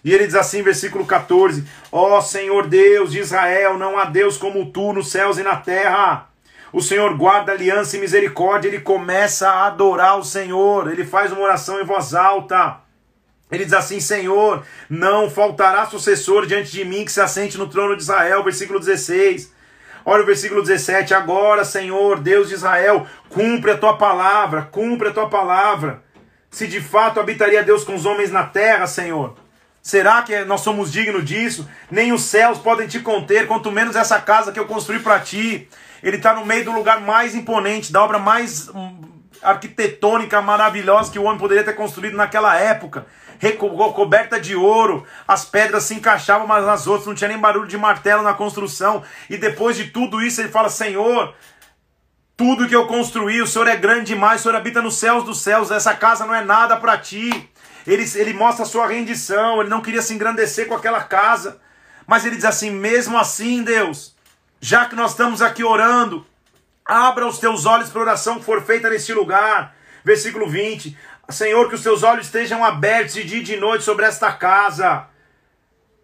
E ele diz assim, versículo 14: Ó oh, Senhor Deus de Israel, não há Deus como tu nos céus e na terra o Senhor guarda aliança e misericórdia, ele começa a adorar o Senhor, ele faz uma oração em voz alta. Ele diz assim: Senhor, não faltará sucessor diante de mim que se assente no trono de Israel. Versículo 16. Olha o versículo 17. Agora, Senhor, Deus de Israel, cumpre a tua palavra, cumpre a tua palavra. Se de fato habitaria Deus com os homens na terra, Senhor. Será que nós somos dignos disso? Nem os céus podem te conter, quanto menos essa casa que eu construí para ti. Ele está no meio do lugar mais imponente, da obra mais hum, arquitetônica, maravilhosa que o homem poderia ter construído naquela época. Coberta de ouro, as pedras se encaixavam umas nas outras, não tinha nem barulho de martelo na construção. E depois de tudo isso, ele fala: Senhor, tudo que eu construí, o Senhor é grande demais, o Senhor habita nos céus dos céus, essa casa não é nada para ti. Ele, ele mostra a sua rendição, ele não queria se engrandecer com aquela casa. Mas ele diz assim: mesmo assim, Deus, já que nós estamos aqui orando, abra os teus olhos para a oração que for feita neste lugar. Versículo 20: Senhor, que os teus olhos estejam abertos de dia e de noite sobre esta casa,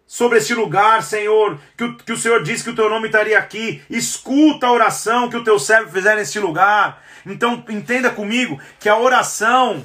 sobre este lugar, Senhor. Que o, que o Senhor disse que o teu nome estaria aqui. Escuta a oração que o teu servo fizer neste lugar. Então, entenda comigo que a oração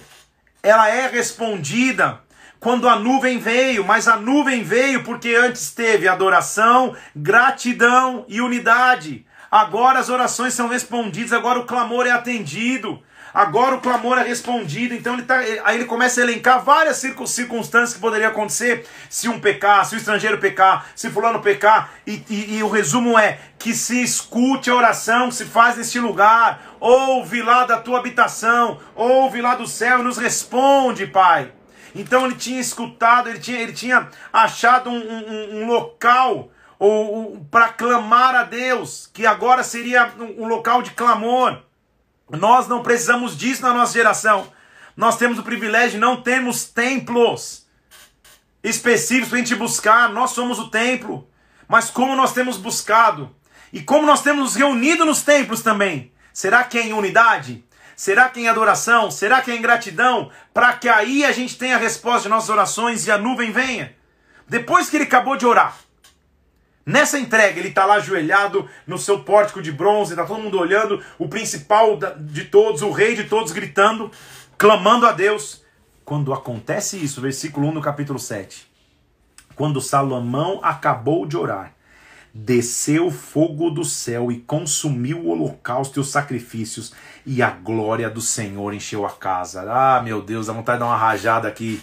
ela é respondida quando a nuvem veio, mas a nuvem veio porque antes teve adoração, gratidão e unidade. Agora as orações são respondidas, agora o clamor é atendido. Agora o clamor é respondido, então ele tá, aí ele começa a elencar várias circunstâncias que poderiam acontecer se um pecar, se o estrangeiro pecar, se fulano pecar, e, e, e o resumo é que se escute a oração que se faz neste lugar, ouve lá da tua habitação, ouve lá do céu e nos responde, Pai. Então ele tinha escutado, ele tinha, ele tinha achado um, um, um local ou, para clamar a Deus, que agora seria um, um local de clamor. Nós não precisamos disso na nossa geração. Nós temos o privilégio de não termos templos específicos para a gente buscar. Nós somos o templo. Mas como nós temos buscado? E como nós temos nos reunido nos templos também? Será que é em unidade? Será que em adoração? Será que é em gratidão? Para que aí a gente tenha a resposta de nossas orações e a nuvem venha. Depois que ele acabou de orar, nessa entrega, ele está lá ajoelhado no seu pórtico de bronze, está todo mundo olhando, o principal de todos, o rei de todos, gritando, clamando a Deus. Quando acontece isso, versículo 1 no capítulo 7. Quando Salomão acabou de orar, desceu fogo do céu e consumiu o holocausto e os sacrifícios, e a glória do Senhor encheu a casa. Ah, meu Deus, dá vontade de dar uma rajada aqui.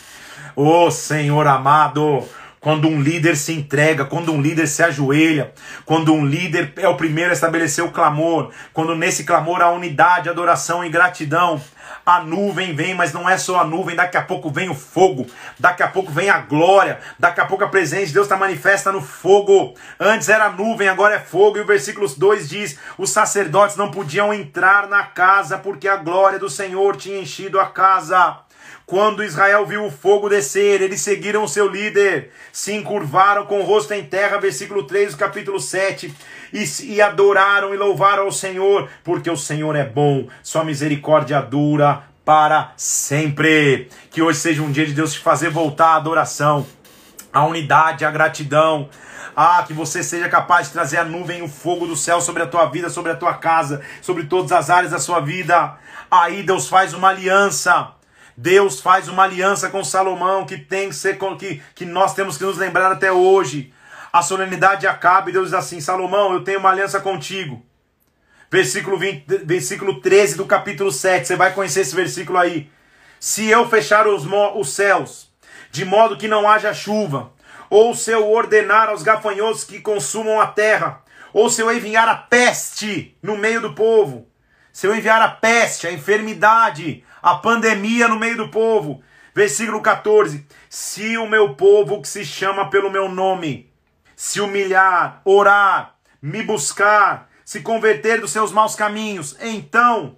Ô oh, Senhor amado, quando um líder se entrega, quando um líder se ajoelha, quando um líder é o primeiro a estabelecer o clamor, quando nesse clamor há unidade, adoração e gratidão, a nuvem vem, mas não é só a nuvem, daqui a pouco vem o fogo, daqui a pouco vem a glória, daqui a pouco a presença de Deus está manifesta no fogo. Antes era nuvem, agora é fogo, e o versículo 2 diz: os sacerdotes não podiam entrar na casa porque a glória do Senhor tinha enchido a casa. Quando Israel viu o fogo descer, eles seguiram o seu líder, se encurvaram com o rosto em terra, versículo 3 do capítulo 7, e, e adoraram e louvaram ao Senhor, porque o Senhor é bom, sua misericórdia dura para sempre. Que hoje seja um dia de Deus te fazer voltar à adoração, à unidade, à gratidão. Ah, que você seja capaz de trazer a nuvem e o fogo do céu sobre a tua vida, sobre a tua casa, sobre todas as áreas da sua vida. Aí Deus faz uma aliança Deus faz uma aliança com Salomão que tem que ser que, que nós temos que nos lembrar até hoje. A solenidade acaba e Deus diz assim: Salomão, eu tenho uma aliança contigo. Versículo, 20, versículo 13 do capítulo 7. Você vai conhecer esse versículo aí. Se eu fechar os, os céus, de modo que não haja chuva, ou se eu ordenar aos gafanhotos que consumam a terra, ou se eu enviar a peste no meio do povo, se eu enviar a peste, a enfermidade, a pandemia no meio do povo. Versículo 14: Se o meu povo que se chama pelo meu nome se humilhar, orar, me buscar, se converter dos seus maus caminhos, então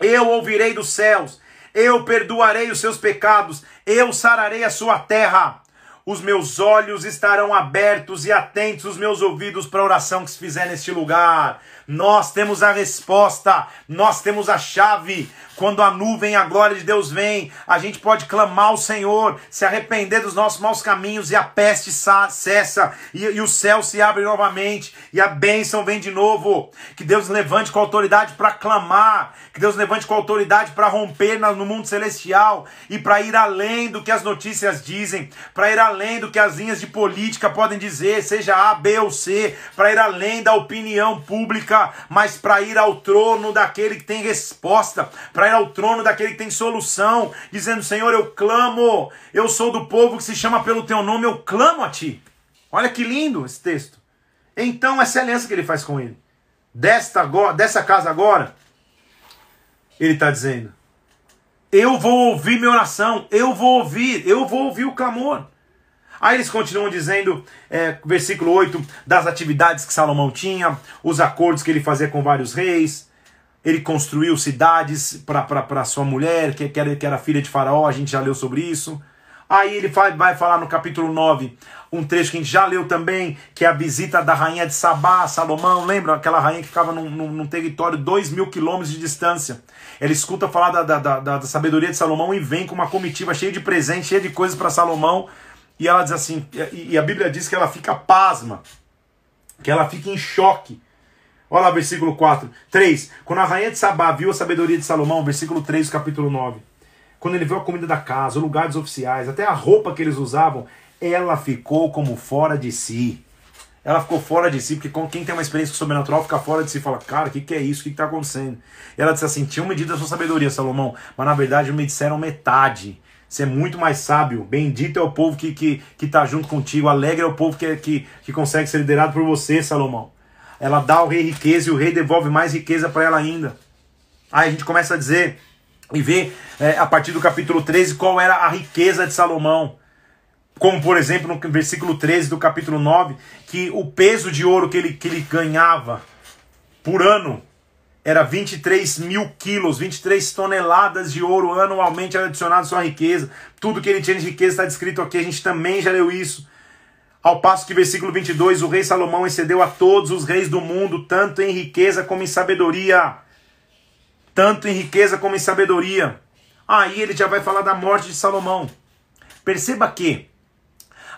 eu ouvirei dos céus, eu perdoarei os seus pecados, eu sararei a sua terra. Os meus olhos estarão abertos e atentos os meus ouvidos para a oração que se fizer neste lugar. Nós temos a resposta, nós temos a chave. Quando a nuvem, a glória de Deus vem, a gente pode clamar ao Senhor, se arrepender dos nossos maus caminhos e a peste cessa e, e o céu se abre novamente e a bênção vem de novo. Que Deus levante com autoridade para clamar, que Deus levante com autoridade para romper no mundo celestial e para ir além do que as notícias dizem, para ir além do que as linhas de política podem dizer, seja A, B ou C, para ir além da opinião pública, mas para ir ao trono daquele que tem resposta, para ir ao trono daquele que tem solução, dizendo: Senhor, eu clamo, eu sou do povo que se chama pelo teu nome, eu clamo a ti. Olha que lindo esse texto. Então, essa é a aliança que ele faz com ele. Desta, dessa casa agora, ele está dizendo: Eu vou ouvir minha oração, eu vou ouvir, eu vou ouvir o clamor. Aí eles continuam dizendo, é, versículo 8, das atividades que Salomão tinha, os acordos que ele fazia com vários reis, ele construiu cidades para sua mulher, que, que, era, que era filha de Faraó, a gente já leu sobre isso. Aí ele vai, vai falar no capítulo 9, um trecho que a gente já leu também, que é a visita da rainha de Sabá, Salomão. Lembra aquela rainha que ficava num, num, num território 2 mil quilômetros de distância? Ela escuta falar da, da, da, da, sabedoria de Salomão e vem com uma comitiva cheia de presentes, cheia de coisas para Salomão. E ela diz assim, e, a Bíblia diz que ela fica pasma, que ela fica em choque Olha lá, versículo 4. 3. Quando a rainha de Sabá viu a sabedoria de Salomão, versículo 3 capítulo 9. Quando ele viu a comida da casa, o lugar dos oficiais, até a roupa que eles usavam, ela ficou como fora de si. Ela ficou fora de si, porque quem tem uma experiência sobrenatural fica fora de si e fala, cara, o que, que é isso? O que está acontecendo? E ela disse assim: tinham medido a sua sabedoria, Salomão, mas na verdade me disseram metade. Você é muito mais sábio. Bendito é o povo que está que, que tá junto contigo. Alegre é o povo que, que, que consegue ser liderado por você, Salomão. Ela dá ao rei riqueza e o rei devolve mais riqueza para ela ainda. Aí a gente começa a dizer e ver é, a partir do capítulo 13 qual era a riqueza de Salomão. Como, por exemplo, no versículo 13 do capítulo 9, que o peso de ouro que ele, que ele ganhava por ano era 23 mil quilos, 23 toneladas de ouro anualmente adicionado à sua riqueza. Tudo que ele tinha de riqueza está descrito aqui, a gente também já leu isso. Ao passo que, versículo 22, o rei Salomão excedeu a todos os reis do mundo, tanto em riqueza como em sabedoria. Tanto em riqueza como em sabedoria. Aí ele já vai falar da morte de Salomão. Perceba que,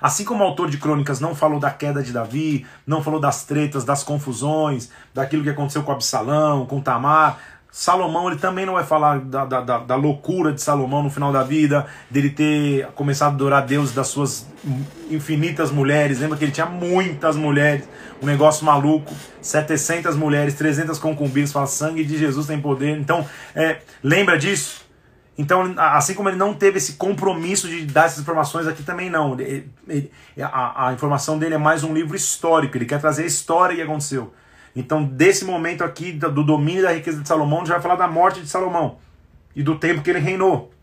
assim como o autor de crônicas não falou da queda de Davi, não falou das tretas, das confusões, daquilo que aconteceu com Absalão, com Tamar, Salomão ele também não vai falar da, da, da, loucura de Salomão no final da vida, dele ter começado a adorar Deus das suas infinitas mulheres. Lembra que ele tinha muitas mulheres, um negócio maluco, 700 mulheres, 300 concubinas. Fala, sangue de Jesus tem poder. Então, é, lembra disso? Então, assim como ele não teve esse compromisso de dar essas informações, aqui também não. Ele, ele, a, a informação dele é mais um livro histórico, ele quer trazer a história que aconteceu. Então, desse momento aqui, do domínio da riqueza de Salomão, gente vai falar da morte de Salomão e do tempo que ele reinou.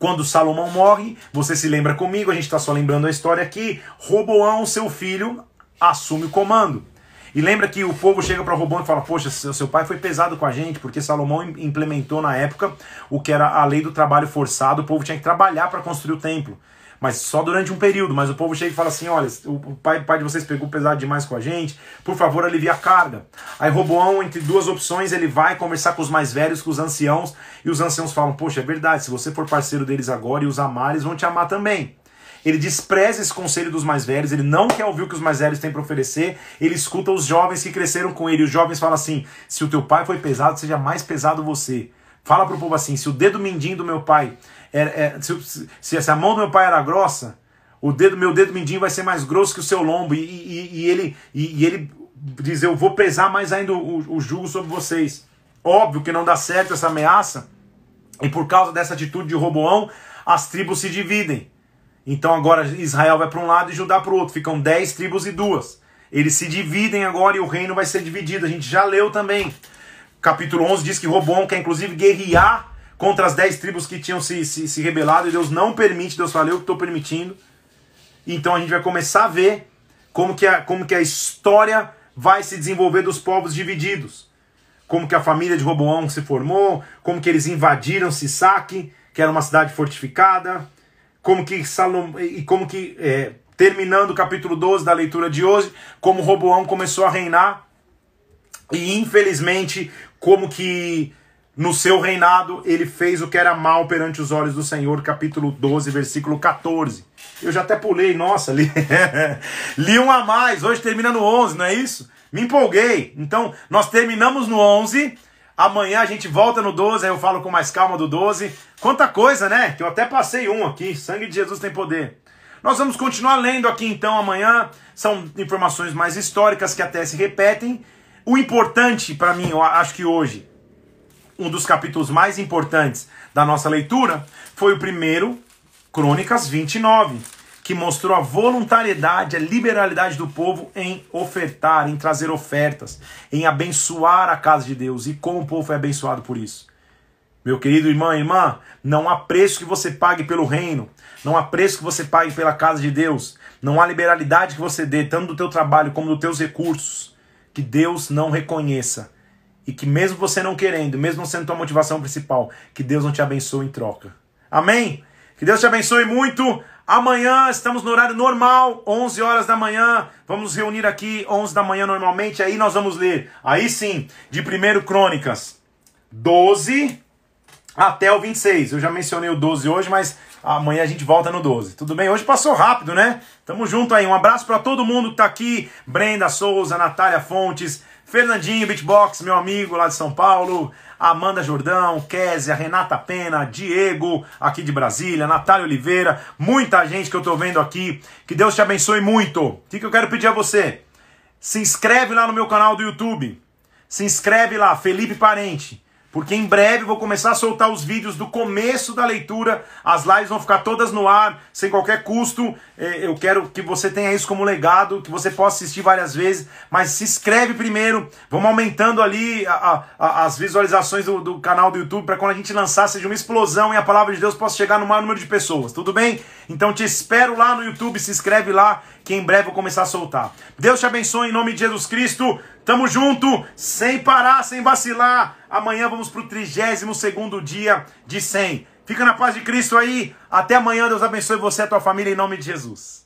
Quando Salomão morre, você se lembra comigo, a gente está só lembrando a história aqui. Roboão, seu filho, assume o comando. E lembra que o povo chega para Roboão e fala: Poxa, seu pai foi pesado com a gente, porque Salomão implementou na época o que era a lei do trabalho forçado, o povo tinha que trabalhar para construir o templo mas só durante um período. Mas o povo chega e fala assim: olha, o pai, o pai de vocês pegou pesado demais com a gente, por favor, alivie a carga. Aí Roboão, entre duas opções, ele vai conversar com os mais velhos, com os anciãos, e os anciãos falam: poxa, é verdade, se você for parceiro deles agora e os amar, eles vão te amar também. Ele despreza esse conselho dos mais velhos, ele não quer ouvir o que os mais velhos têm para oferecer, ele escuta os jovens que cresceram com ele. Os jovens falam assim: se o teu pai foi pesado, seja mais pesado você. Fala pro povo assim: se o dedo mindinho do meu pai era, é, se, se, a mão do meu pai era grossa, o dedo, meu dedo mindinho vai ser mais grosso que o seu lombo. E, e, e ele, e, e, ele diz: Eu vou pesar mais ainda o, o jugo sobre vocês. Óbvio que não dá certo essa ameaça. E por causa dessa atitude de Roboão, as tribos se dividem. Então agora Israel vai para um lado e Judá para o outro. Ficam dez tribos e duas. Eles se dividem agora e o reino vai ser dividido. A gente já leu também. capítulo 11 diz que Roboão quer inclusive guerrear contra as dez tribos que tinham se, se, se rebelado, e Deus não permite, Deus fala, eu estou permitindo. Então a gente vai começar a ver como que, a, como que a história vai se desenvolver dos povos divididos. Como que a família de Roboão se formou, como que eles invadiram Sisaque, que era uma cidade fortificada, como que Salom, e como que é, terminando o capítulo 12 da leitura de hoje, como Roboão começou a reinar e infelizmente como que no seu reinado ele fez o que era mal perante os olhos do Senhor, capítulo 12, versículo 14. Eu já até pulei, nossa, li, li um a mais, hoje termina no 11, não é isso? Me empolguei. Então, nós terminamos no 11, amanhã a gente volta no 12, aí eu falo com mais calma do 12. Quanta coisa, né? Que eu até passei um aqui, sangue de Jesus tem poder. Nós vamos continuar lendo aqui então amanhã, são informações mais históricas que até se repetem. O importante para mim, eu acho que hoje, um dos capítulos mais importantes da nossa leitura foi o primeiro, Crônicas 29, que mostrou a voluntariedade, a liberalidade do povo em ofertar, em trazer ofertas, em abençoar a casa de Deus e como o povo foi abençoado por isso. Meu querido irmão e irmã, não há preço que você pague pelo reino, não há preço que você pague pela casa de Deus, não há liberalidade que você dê, tanto do teu trabalho como dos teus recursos, que Deus não reconheça e que mesmo você não querendo, mesmo sendo tua motivação principal, que Deus não te abençoe em troca. Amém? Que Deus te abençoe muito. Amanhã estamos no horário normal, 11 horas da manhã. Vamos nos reunir aqui 11 da manhã normalmente. Aí nós vamos ler, aí sim, de 1 Crônicas 12 até o 26. Eu já mencionei o 12 hoje, mas amanhã a gente volta no 12. Tudo bem? Hoje passou rápido, né? Tamo junto aí. Um abraço para todo mundo que tá aqui. Brenda Souza, Natália Fontes, Fernandinho Beatbox, meu amigo lá de São Paulo, Amanda Jordão, Késia, Renata Pena, Diego, aqui de Brasília, Natália Oliveira, muita gente que eu tô vendo aqui. Que Deus te abençoe muito. O que eu quero pedir a você? Se inscreve lá no meu canal do YouTube. Se inscreve lá, Felipe Parente. Porque em breve vou começar a soltar os vídeos do começo da leitura. As lives vão ficar todas no ar, sem qualquer custo. É, eu quero que você tenha isso como legado, que você possa assistir várias vezes. Mas se inscreve primeiro. Vamos aumentando ali a, a, as visualizações do, do, canal do YouTube para quando a gente lançar seja uma explosão e a palavra de Deus possa chegar no maior número de pessoas. Tudo bem? Então te espero lá no YouTube. Se inscreve lá que em breve vou começar a soltar. Deus te abençoe em nome de Jesus Cristo. Tamo junto, sem parar, sem vacilar. Amanhã vamos pro 32 segundo dia de 100. Fica na paz de Cristo aí. Até amanhã. Deus abençoe você e a tua família em nome de Jesus.